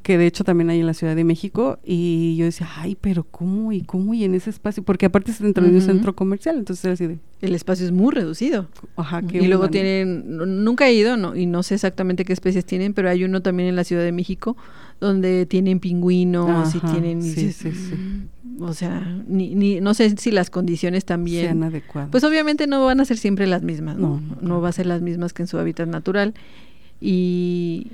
que de hecho también hay en la Ciudad de México, y yo decía, ay, pero ¿cómo y cómo y en ese espacio? Porque aparte es dentro de un centro comercial, entonces era así de... El espacio es muy reducido. Ajá, Y luego tienen, nunca he ido, no, y no sé exactamente qué especies tienen, pero hay uno también en la Ciudad de México donde tienen pingüinos y tienen... Sí, sí, sí. Mm, o sea, ni, ni, no sé si las condiciones también... Sean adecuadas. Pues obviamente no van a ser siempre las mismas, ¿no? No, va a ser las mismas que en su hábitat natural. Y,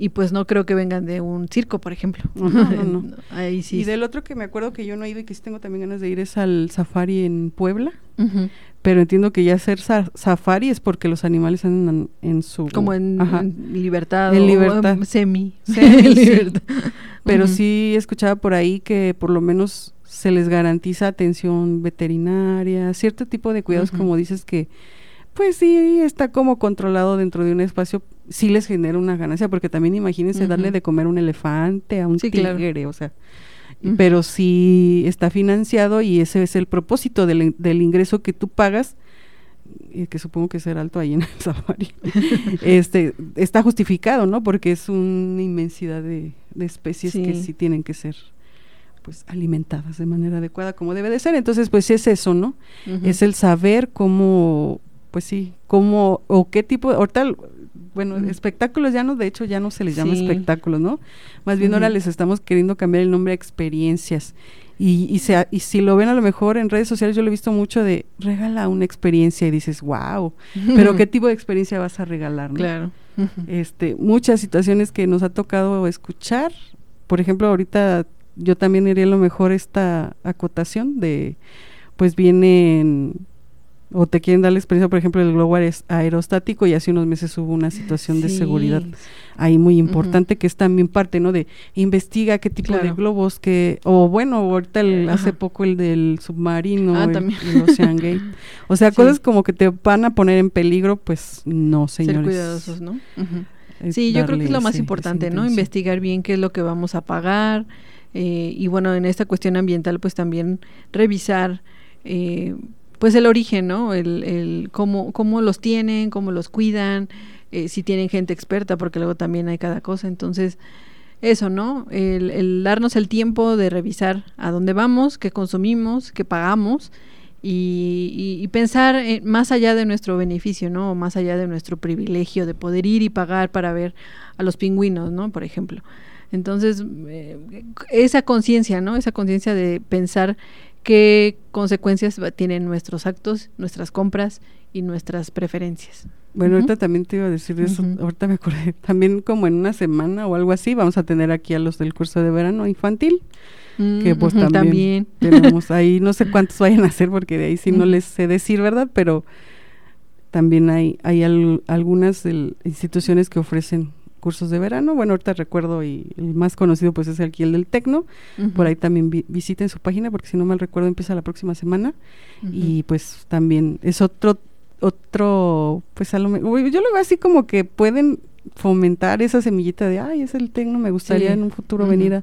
y pues no creo que vengan de un circo, por ejemplo. No, no, no. Ahí sí. Y del otro que me acuerdo que yo no he ido y que sí tengo también ganas de ir es al safari en Puebla. Pero entiendo que ya hacer safari es porque los animales andan en su... Como en, libertad. En libertad. semi. libertad. Pero sí escuchaba por ahí que por lo menos se les garantiza atención veterinaria, cierto tipo de cuidados, como dices que pues sí está como controlado dentro de un espacio, sí les genera una ganancia, porque también imagínense darle de comer a un elefante, a un tigre, o sea, pero sí está financiado y ese es el propósito del, del ingreso que tú pagas y que supongo que será alto ahí en el safari, este, está justificado, ¿no? Porque es una inmensidad de, especies que sí tienen que ser pues alimentadas de manera adecuada como debe de ser. Entonces, pues es eso, ¿no? Es el saber cómo pues sí, cómo o qué tipo, ahorita, bueno, espectáculos ya no, de hecho ya no se les llama espectáculos, ¿no? Más bien ahora les estamos queriendo cambiar el nombre a experiencias. Y, y, y si lo ven a lo mejor en redes sociales, yo lo he visto mucho de regala una experiencia y dices, wow, pero ¿qué tipo de experiencia vas a regalar? Claro. este, muchas situaciones que nos ha tocado escuchar, por ejemplo, ahorita yo también haría a lo mejor esta acotación de, pues vienen o te quieren dar la experiencia, por ejemplo, el globo aerostático y hace unos meses hubo una situación de seguridad ahí muy importante que es también parte, ¿no? De investiga qué tipo de globos que, o bueno, ahorita hace poco el del submarino, ah, el, Ocean Gate. O sea, cosas como que te van a poner en peligro, pues no, señores. Ser cuidadosos, ¿no? Sí, yo creo que es lo más importante, ¿no? Investigar bien qué es lo que vamos a pagar eh, y bueno, en esta cuestión ambiental, pues también revisar eh, pues el origen, ¿no? El, el cómo, cómo los tienen, cómo los cuidan, eh, si tienen gente experta, porque luego también hay cada cosa. Entonces, eso, ¿no? El, darnos el tiempo de revisar a dónde vamos, qué consumimos, qué pagamos y, pensar más allá de nuestro beneficio, ¿no? más allá de nuestro privilegio de poder ir y pagar para ver a los pingüinos, ¿no? Por ejemplo. Entonces, eh, esa conciencia, ¿no? Esa conciencia de pensar qué consecuencias tienen nuestros actos, nuestras compras y nuestras preferencias. Bueno, ahorita también te iba a decir eso, ahorita me acordé, también como en una semana o algo así, vamos a tener aquí a los del curso de verano infantil, que pues también, tenemos ahí, no sé cuántos vayan a hacer porque de ahí sí no les sé decir, ¿verdad? Pero también hay, hay algunas instituciones que ofrecen cursos de verano. Bueno, ahorita recuerdo y el más conocido pues es aquí el del Tecno. Por ahí también visiten su página porque si no mal recuerdo empieza la próxima semana. Y pues también es otro, otro, pues a lo mejor, yo lo veo así como que pueden fomentar esa semillita de, ay, es el Tecno, me gustaría en un futuro venir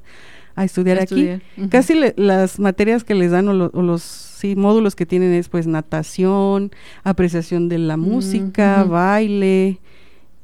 a, estudiar aquí. Casi las materias que les dan o, los sí, módulos que tienen es pues natación, apreciación de la música, baile,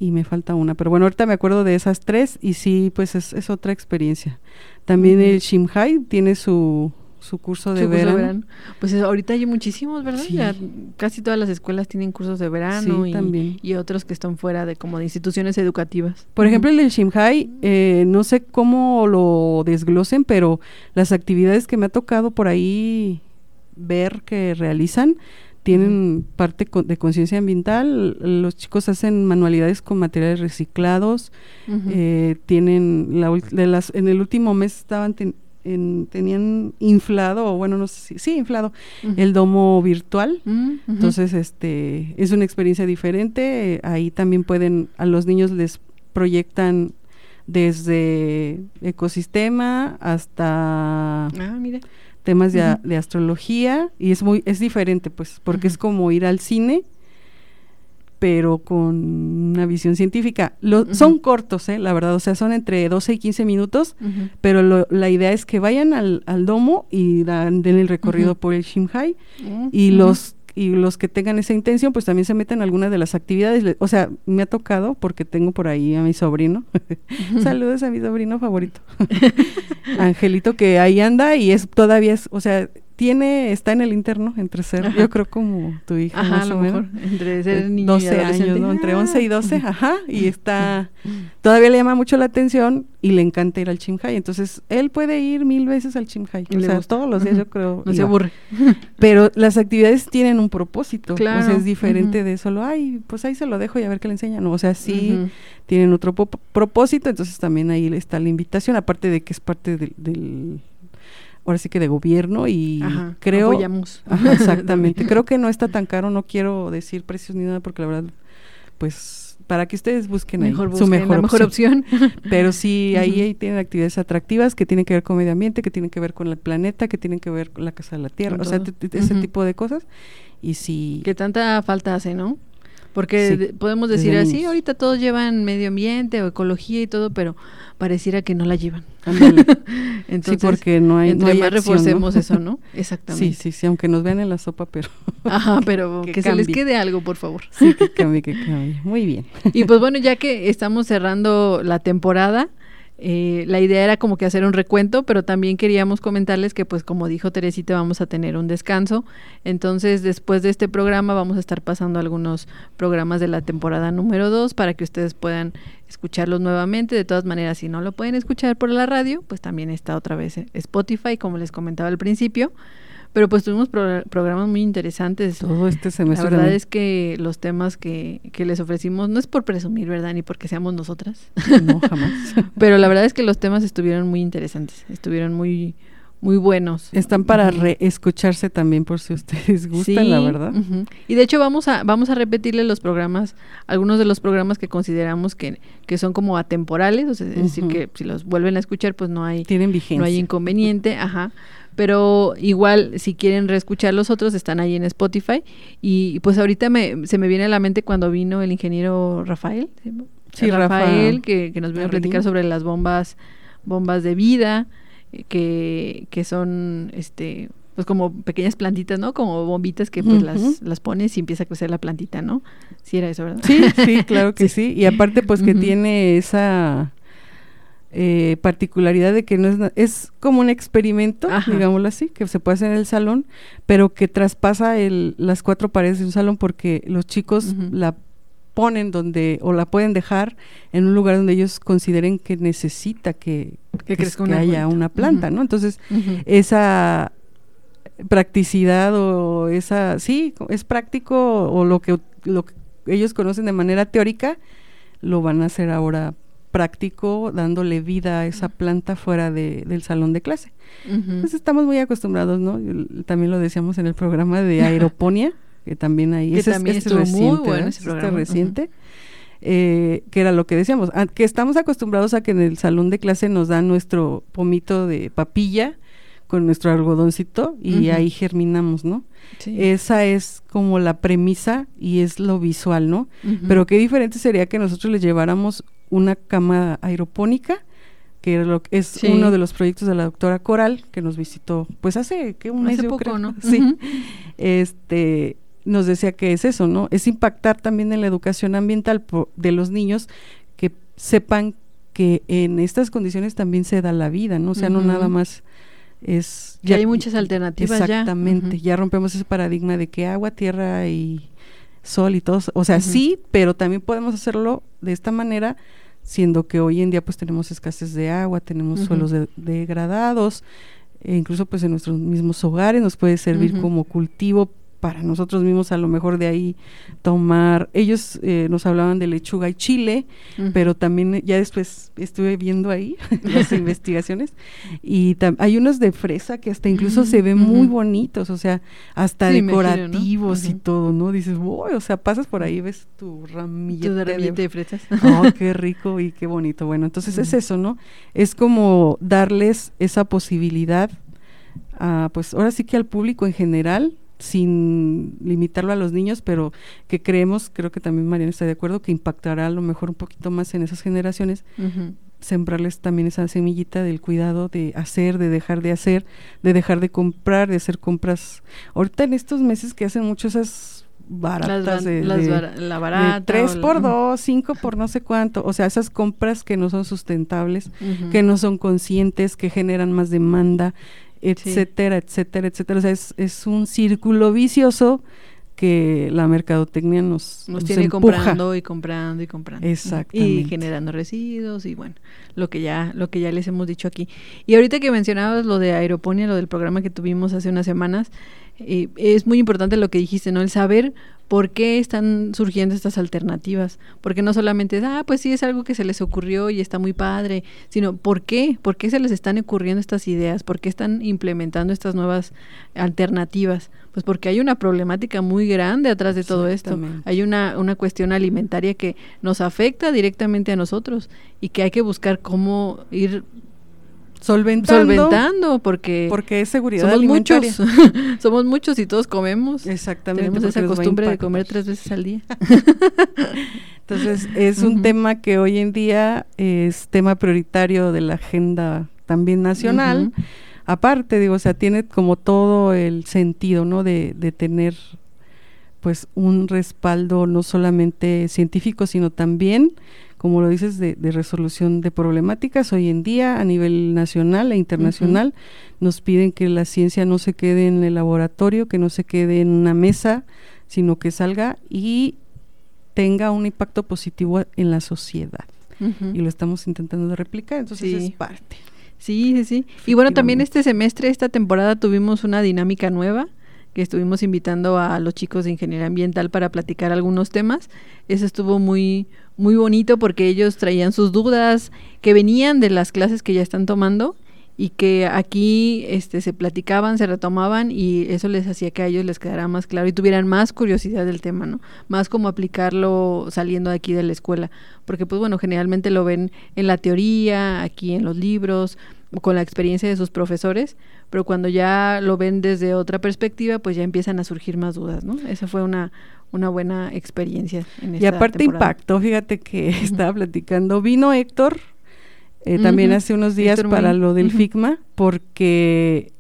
y me falta una. Pero bueno, ahorita me acuerdo de esas tres y sí, pues es, otra experiencia. También el Shimhai tiene su, su curso, de, verano. Pues ahorita hay muchísimos, ¿verdad? Ya casi todas las escuelas tienen cursos de verano y, también. y otros que están fuera de como de instituciones educativas. Por ejemplo, el del Shimhai, eh, no sé cómo lo desglosen, pero las actividades que me ha tocado por ahí ver que realizan tienen parte de conciencia ambiental. Los chicos hacen manualidades con materiales reciclados. eh, tienen la, de las en el último mes estaban tenían inflado o bueno no sé si sí inflado el domo virtual. Entonces este es una experiencia diferente. ahí también pueden a los niños les proyectan desde ecosistema hasta ah, mire temas de, astrología y es muy es diferente pues porque es como ir al cine pero con una visión científica. Son cortos, ¿eh? la verdad, o sea, son entre 12 y 15 minutos, pero la idea es que vayan al, al domo y dan, den el recorrido por el Shimhai y los y los que tengan esa intención, pues también se meten en alguna de las actividades. O sea, me ha tocado, porque tengo por ahí a mi sobrino. Saludos a mi sobrino favorito. Angelito, que ahí anda y es todavía, es, o sea, tiene, está en el interno entre ser, yo creo como tu hija ajá, más a o lo menos. mejor, entre ser niño 12 y años. ¿no? Entre 11 y 12, ajá, y está, todavía le llama mucho la atención y le encanta ir al Chimhai, entonces él puede ir mil veces al Chimhai, o le sea, gusta. todos los días yo creo. No se aburre. Pero las actividades tienen un propósito, o Claro, sea, es diferente de solo, ay, pues ahí se lo dejo y a ver qué le enseñan, no, o sea, sí tienen otro propósito, entonces también ahí está la invitación, aparte de que es parte del, del ahora sí que de gobierno y Ajá, creo apoyamos. Ajá, exactamente. Creo que no está tan caro, no quiero decir precios ni nada porque la verdad, pues para que ustedes busquen ahí mejor su mejor, la mejor opción. opción. Pero sí, ahí, ahí tienen actividades atractivas que tienen que ver con medio ambiente, que tienen que ver con el planeta, que tienen que ver con la casa de la tierra, Con o sea, todo. ese tipo de cosas. Y sí, que tanta falta hace, ¿no? Porque Sí, de- podemos decir así, niños. ahorita todos llevan medio ambiente o ecología y todo, pero pareciera que no la llevan. Entonces, sí, porque no hay, no entre hay más acción, ¿no? reforcemos eso, ¿no? Exactamente. Sí, sí, sí, aunque nos vean en la sopa, pero Ajá, pero Que que, se les quede algo, por favor. sí, que cambie, que cambie. Muy bien. Y pues bueno, ya que estamos cerrando la temporada, eh, la idea era como que hacer un recuento, pero también queríamos comentarles que pues como dijo Teresita vamos a tener un descanso. Entonces después de este programa vamos a estar pasando algunos programas de la temporada número 2 para que ustedes puedan escucharlos nuevamente. De todas maneras, si no lo pueden escuchar por la radio, pues también está otra vez Spotify, como les comentaba al principio. Pero pues tuvimos pro- programas muy interesantes. Todo este La semestre verdad también. es que los temas que, que les ofrecimos no es por presumir, ¿verdad? Ni porque seamos nosotras. No, jamás. Pero la verdad es que los temas estuvieron muy interesantes, estuvieron muy, muy buenos. Están para reescucharse también por si ustedes gustan, la verdad. Y de hecho vamos a, vamos a repetirle los programas, algunos de los programas que consideramos que, que son como atemporales, o sea, es decir, que si los vuelven a escuchar, pues no hay, Tienen vigencia. no hay inconveniente, ajá. Pero igual, si quieren reescuchar los otros, están ahí en Spotify. Y pues ahorita me, se me viene a la mente cuando vino el ingeniero Rafael. ¿sí? Rafael, Rafa que, que nos vino a platicar sobre las bombas, bombas de vida, eh, que, que son este pues como pequeñas plantitas, ¿no? Como bombitas que pues las, las pones y empieza a crecer la plantita, ¿no? Sí era eso, ¿verdad? Sí, sí, claro que sí. Y aparte, pues que tiene esa eh, particularidad de que no es, es como un experimento, Ajá. digámoslo así, que se puede hacer en el salón, pero que traspasa el, las cuatro paredes de un salón porque los chicos la ponen donde o la pueden dejar en un lugar donde ellos consideren que necesita que, Que crezca que una haya planta. una planta. ¿no? Entonces, esa practicidad o esa sí es práctico o lo que lo que ellos conocen de manera teórica lo van a hacer ahora práctico dándole vida a esa planta fuera de- del salón de clase Ujú. pues estamos muy acostumbrados no también lo decíamos en el programa de aeroponía que también ahí Que ese también este estuvo es muy reciente, bueno ese Este programa, reciente eh, que era lo que decíamos, ah, que estamos acostumbrados a que en el salón de clase nos dan nuestro pomito de papilla con nuestro algodoncito y ahí germinamos, ¿no? Sí. Esa es como la premisa y es lo visual, ¿no? Pero qué diferente sería que nosotros les lleváramos una cama aeropónica, que lo- es Sí. uno de los proyectos de la doctora Coral, que nos visitó, pues hace que un mes Hace yo poco, creo. ¿no? Sí. Este nos decía que es eso, ¿no? Es impactar también en la educación ambiental de los niños que sepan que en estas condiciones también se da la vida, ¿no? O sea, no nada más es Que hay muchas alternativas ya. Exactamente, Ujú. ya rompemos ese paradigma de que agua, tierra y sol y todo, o sea, sí, pero también podemos hacerlo de esta manera, siendo que hoy en día pues tenemos escasez de agua, tenemos suelos de- degradados, e incluso pues en nuestros mismos hogares nos puede servir como cultivo para nosotros mismos a lo mejor de ahí tomar, ellos eh, nos hablaban de lechuga y chile, pero también eh, ya después estuve viendo ahí las investigaciones y hay unos de fresa que hasta incluso se ven muy bonitos, o sea, hasta Sí, me imagino, ¿no? decorativos y todo, ¿no? Dices, "Uy", o sea, pasas por ahí ves tu ramillete Tu de- ramillete de fresas. Oh, qué rico y qué bonito. Bueno, entonces es eso, ¿no? Es como darles esa posibilidad, a, pues ahora sí que al público en general, sin limitarlo a los niños, pero que creemos, creo que también Mariana está de acuerdo, que impactará a lo mejor un poquito más en esas generaciones, sembrarles también esa semillita del cuidado de hacer, de dejar de hacer, de dejar de comprar, de hacer compras. Ahorita en estos meses que hacen mucho esas baratas Las, de, las de- la de barata. la- por Ujú. dos, cinco por no sé cuánto, o sea, esas compras que no son sustentables, que no son conscientes, que generan más demanda, etcétera, etcétera, etcétera. O sea, es, es un círculo vicioso que la mercadotecnia nos, nos, tiene comprando y comprando y comprando. Exactamente. Y generando residuos y bueno, lo que ya lo que ya les hemos dicho aquí. Y ahorita que mencionabas lo de aeroponía, lo del programa que tuvimos hace unas semanas, eh, es muy importante lo que dijiste, ¿no? El saber por qué están surgiendo estas alternativas. Porque no solamente es, ah, pues sí, es algo que se les ocurrió y está muy padre, sino por qué, por qué se les están ocurriendo estas ideas, por qué están implementando estas nuevas alternativas. Pues porque hay una problemática muy grande atrás de todo esto. Hay una, una cuestión alimentaria que nos afecta directamente a nosotros y que hay que buscar cómo ir solventando, solventando porque porque es seguridad somos alimentaria. muchos. Somos muchos y todos comemos. Exactamente tenemos esa costumbre de comer tres veces al día. Entonces es un tema que hoy en día es tema prioritario de la agenda también nacional. Aparte digo o sea tiene como todo el sentido no de, de tener pues un respaldo no solamente científico sino también como lo dices, de, resolución de problemáticas. Hoy en día, a nivel nacional e internacional, nos piden que la ciencia no se quede en el laboratorio, que no se quede en una mesa, sino que salga y tenga un impacto positivo en la sociedad. Y lo estamos intentando replicar, entonces es parte. Sí, sí, sí. Y bueno, también este semestre, esta temporada tuvimos una dinámica nueva que estuvimos invitando a los chicos de ingeniería ambiental para platicar algunos temas. Eso estuvo muy muy bonito porque ellos traían sus dudas que venían de las clases que ya están tomando y que aquí este se platicaban, se retomaban y eso les hacía que a ellos les quedara más claro y tuvieran más curiosidad del tema, ¿no? Más como aplicarlo saliendo de aquí de la escuela, porque pues bueno, generalmente lo ven en la teoría, aquí en los libros, con la experiencia de sus profesores, pero cuando ya lo ven desde otra perspectiva, pues ya empiezan a surgir más dudas, ¿no? Esa fue una, una buena experiencia. En y aparte impacto, fíjate que estaba platicando, vino Héctor eh, también hace unos días para lo del FIGMA, porque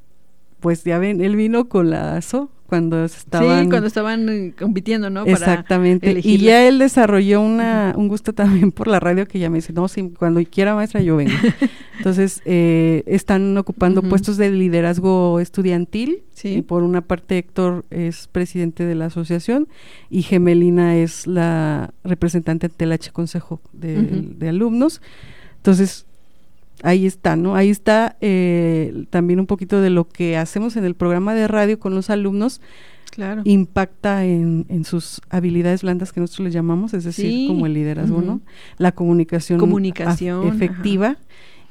pues ya ven, él vino con la ASO, cuando estaban... Sí, cuando estaban eh, compitiendo, ¿no? Exactamente. y ya él desarrolló una, un gusto también por la radio que ya me dice, no, si cuando quiera maestra yo vengo. Entonces, eh, están ocupando puestos de liderazgo estudiantil. Sí. Y por una parte Héctor es presidente de la asociación y Gemelina es la representante ante el H Consejo de, de alumnos. Entonces, ahí está, ¿no? Ahí está eh, también un poquito de lo que hacemos en el programa de radio con los alumnos. Claro. Impacta en, en sus habilidades blandas que nosotros les llamamos, es decir, como el liderazgo, ¿no? La comunicación, comunicación efectiva.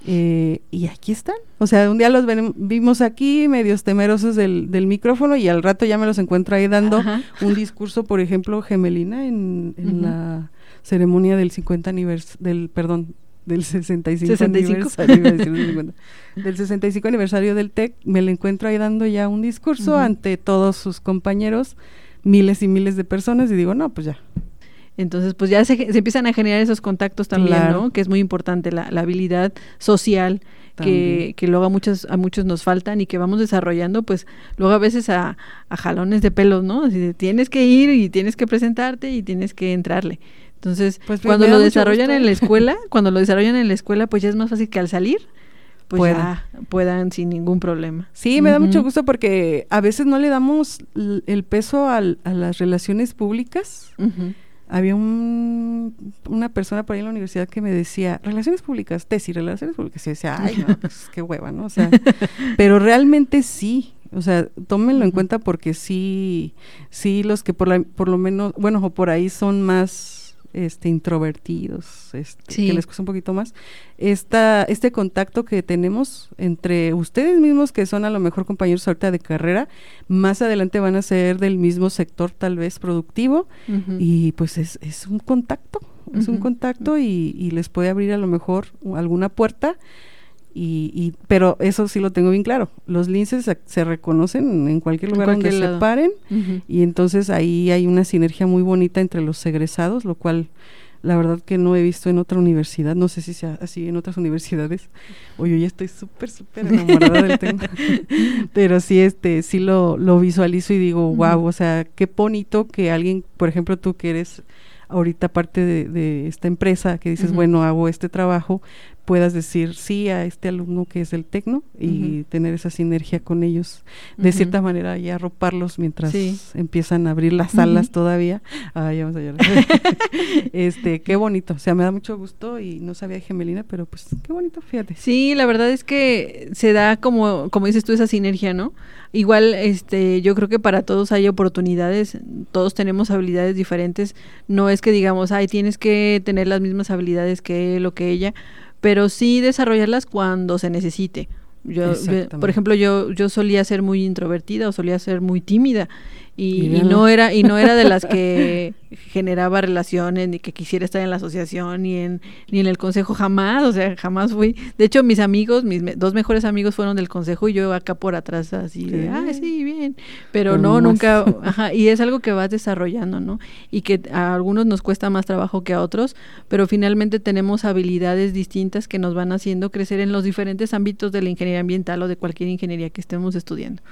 Eh, y aquí están. O sea, un día los vimos aquí, medios temerosos del, del, micrófono, y al rato ya me los encuentro ahí dando un discurso, por ejemplo, Gemelina, en, en la ceremonia del 50 aniversario, del, perdón, del 65, aniversario del 65 aniversario del TEC, me lo encuentro ahí dando ya un discurso ante todos sus compañeros, miles y miles de personas y digo, no, pues ya. Entonces, pues ya se, se empiezan a generar esos contactos también, ¿no? Que es muy importante la, la habilidad social que, que, luego a muchos, a muchos nos faltan y que vamos desarrollando, pues luego a veces a, a jalones de pelos, ¿no? Así tienes que ir y tienes que presentarte y tienes que entrarle. Entonces, pues cuando lo desarrollan en la escuela, cuando lo desarrollan en la escuela, pues ya es más fácil que al salir pues ya puedan sin ningún problema. Sí, me da mucho gusto porque a veces no le damos el peso a las relaciones públicas. Había un, una persona por ahí en la universidad que me decía, relaciones públicas, tesis, relaciones públicas. Y decía, ay, no, pues qué hueva, ¿no? O sea, pero realmente sí. O sea, tómenlo en cuenta porque sí, sí, los que por, la, por lo menos, bueno, o por ahí son más este, introvertidos, este, que les cuesta un poquito más, esta, este contacto que tenemos entre ustedes mismos, que son a lo mejor compañeros ahorita de carrera, más adelante van a ser del mismo sector tal vez productivo, y pues es, es un contacto, es un contacto y, y les puede abrir a lo mejor alguna puerta y, pero eso sí lo tengo bien claro. Los linces se, reconocen en cualquier lugar donde se paren y entonces ahí hay una sinergia muy bonita entre los egresados, lo cual la verdad que no he visto en otra universidad, no sé si sea así en otras universidades. Oye, ya estoy súper, súper enamorada del tema. Pero sí, este, sí lo, lo visualizo y digo, wow, o sea, qué bonito que alguien, por ejemplo, tú que eres ahorita parte de, esta empresa que dices, bueno, hago este trabajo, puedas decir sí a este alumno que es del tecno y tener esa sinergia con ellos. De cierta manera y arroparlos mientras empiezan a abrir las salas todavía. Ay vamos a llorar. Este qué bonito. O sea me da mucho gusto y no sabía de gemelina pero pues qué bonito fíjate. Sí la verdad es que se da como como dices tú esa sinergia no igual este yo creo que para todos hay oportunidades. Todos tenemos habilidades diferentes. No es que digamos ay tienes que tener las mismas habilidades que él o que ella pero sí desarrollarlas cuando se necesite. Yo, por ejemplo, yo, yo solía ser muy introvertida o solía ser muy tímida y, no era y no era de las que generaba relaciones ni que quisiera estar en la asociación ni en ni en el consejo jamás o sea jamás fui. De hecho mis amigos mis dos mejores amigos fueron del consejo y yo acá por atrás así de ah sí bien pero no nunca ajá, y es algo que vas desarrollando no y que a algunos nos cuesta más trabajo que a otros pero finalmente tenemos habilidades distintas que nos van haciendo crecer en los diferentes ámbitos de la ingeniería ambiental o de cualquier ingeniería que estemos estudiando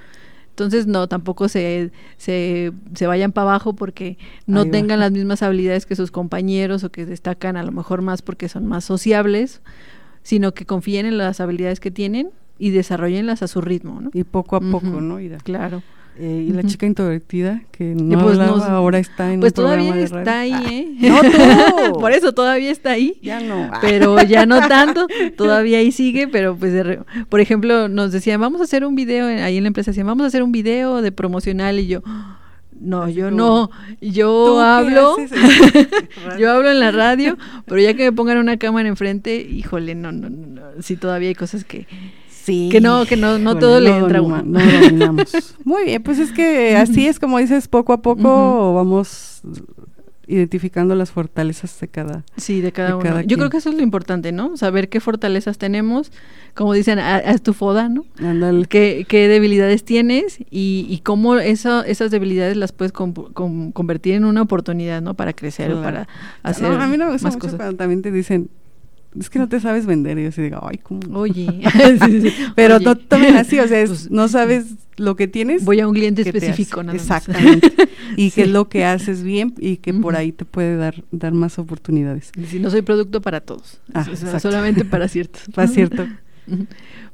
entonces, no, tampoco se, se, se vayan para abajo porque no tengan las mismas habilidades que sus compañeros o que destacan a lo mejor más porque son más sociables, sino que confíen en las habilidades que tienen y desarrollenlas a su ritmo, ¿no? Y poco a poco, ¿no? Claro. Eh, y la chica introvertida que no pues ahora está en pues todavía está ahí ¿eh? no tú. Por eso todavía está ahí. Ya no. Pero ya no tanto todavía ahí sigue pero pues por ejemplo nos decían vamos a hacer un video ahí en la empresa decían vamos a hacer un video de promocional y yo no, yo no, yo hablo, yo hablo en la radio, pero ya que me pongan una cámara enfrente, híjole, no, no, no, sí todavía hay cosas que, que no, que no, no todo le entra no, no dominamos. Muy bien, pues es que así es como dices, poco a poco vamos identificando las fortalezas de cada Sí, de cada uno. Yo creo que eso es lo importante, ¿no? Saber qué fortalezas tenemos, como dicen, a, tu foda, ¿no? Qué, qué debilidades tienes y, y cómo eso, esas debilidades las puedes convertir en una oportunidad, ¿no? Para crecer o para hacer a mí no me gusta más cosas. cuando también te dicen, es que no te sabes vender. Y yo así digo, ay, ¿cómo? Oye. Pero no tomen así, o sea, pues, no sabes lo que tienes. Voy a un cliente específico, nada Exactamente. y que es lo que haces bien y que por ahí te puede dar, dar más oportunidades. Si no soy producto para todos, ah, solamente para ciertos. Para cierto.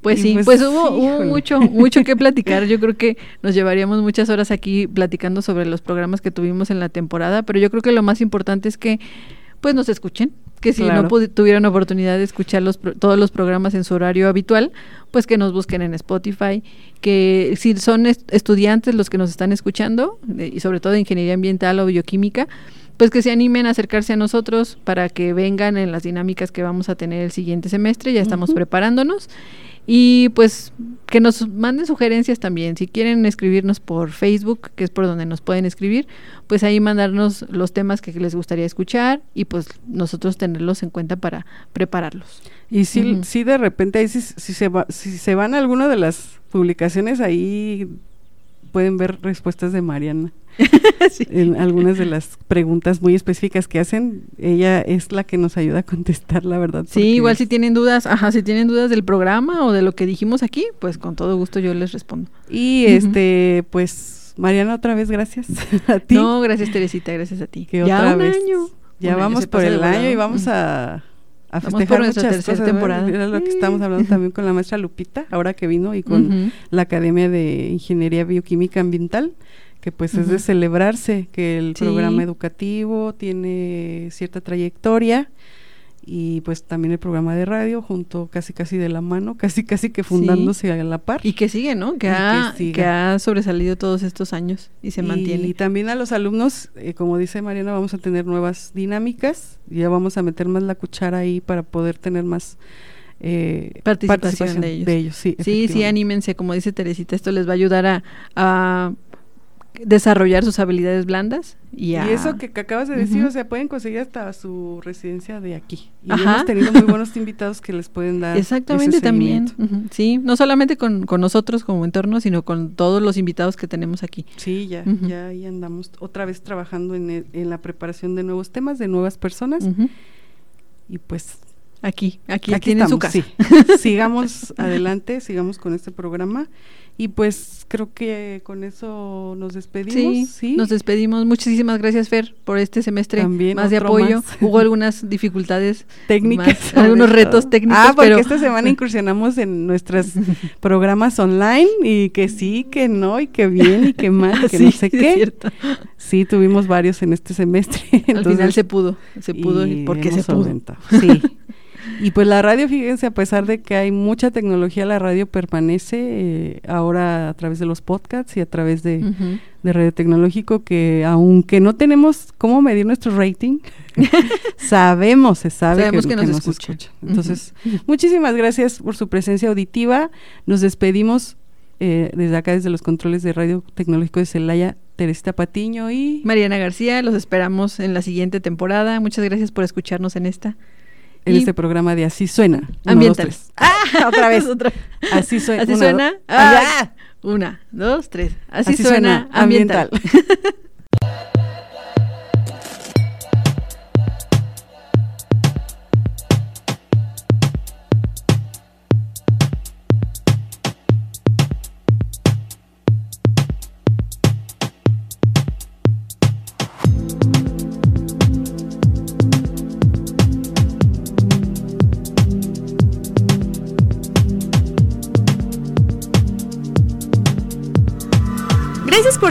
Pues sí, pues, pues hubo, mucho, mucho que platicar. Yo creo que nos llevaríamos muchas horas aquí platicando sobre los programas que tuvimos en la temporada, pero yo creo que lo más importante es que pues nos escuchen, que si no tuvieron oportunidad de escuchar los todos los programas en su horario habitual, pues que nos busquen en Spotify, que si son estudiantes los que nos están escuchando, y sobre todo de ingeniería ambiental o bioquímica, pues que se animen a acercarse a nosotros para que vengan en las dinámicas que vamos a tener el siguiente semestre, ya estamos preparándonos y pues que nos manden sugerencias también. Si quieren escribirnos por Facebook, que es por donde nos pueden escribir, pues ahí mandarnos los temas que les gustaría escuchar y pues nosotros tenerlos en cuenta para prepararlos. Y si, si de repente, si, si, se va, si se van a alguna de las publicaciones, ahí pueden ver respuestas de Mariana. En algunas de las preguntas muy específicas que hacen, ella es la que nos ayuda a contestar, la verdad. Sí, igual si tienen dudas, ajá, si tienen dudas del programa o de lo que dijimos aquí, pues con todo gusto yo les respondo. Y este, pues, Mariana, otra vez gracias a ti. No, gracias Teresita, gracias a ti. ya un año. Ya vamos por el año y vamos a a festejar muchas cosas, temporada. Era lo que estamos hablando también con la maestra Lupita, ahora que vino, y con la Academia de Ingeniería Bioquímica Ambiental que pues es de celebrarse que el programa educativo tiene cierta trayectoria y pues también el programa de radio junto casi casi de la mano, casi casi que fundándose a la par. Y que sigue, ¿no? Que, ha, que, ha sobresalido todos estos años y se mantiene. Y también a los alumnos, eh, como dice Mariana, vamos a tener nuevas dinámicas, ya vamos a meter más la cuchara ahí para poder tener más... Eh, participación, de ellos. sí, sí, sí, anímense, como dice Teresita, esto les va a ayudar a desarrollar sus habilidades blandas. Y, eso que, acabas de decir, o sea, pueden conseguir hasta su residencia de aquí. Y hemos tenido muy buenos invitados que les pueden dar. Exactamente, también. Sí, no solamente con, con, nosotros como entorno, sino con todos los invitados que tenemos aquí. Sí, ya, ya ahí andamos otra vez trabajando en, en, la preparación de nuevos temas, de nuevas personas. Y pues aquí, aquí, aquí tienen su casa. sigamos adelante, sigamos con este programa y pues creo que con eso nos despedimos. Sí, nos despedimos. Muchísimas gracias, Fer, por este semestre más de apoyo. Hubo algunas dificultades técnicas, algunos retos técnicos. Ah, porque esta semana incursionamos en nuestros programas online y que sí, que no, y que bien, y que mal, y que no sé qué. Sí, tuvimos varios en este semestre. Al final se pudo, se pudo, y porque se pudo. Sí. Y pues la radio, fíjense, a pesar de que hay mucha tecnología, la radio permanece eh, ahora a través de los podcasts y a través de, Radio Tecnológico, que aunque no tenemos cómo medir nuestro rating, sabemos, se sabe que, nos, escucha. Entonces, muchísimas gracias por su presencia auditiva. Nos despedimos eh, desde acá, desde los controles de Radio Tecnológico de Celaya, Teresita Patiño y Mariana García. Los esperamos en la siguiente temporada. Muchas gracias por escucharnos en esta en este programa de Así Suena. Ambientales. ah, otra vez. Así, suena. Así suena. Ah, una, dos, tres. Así, suena, ambiental.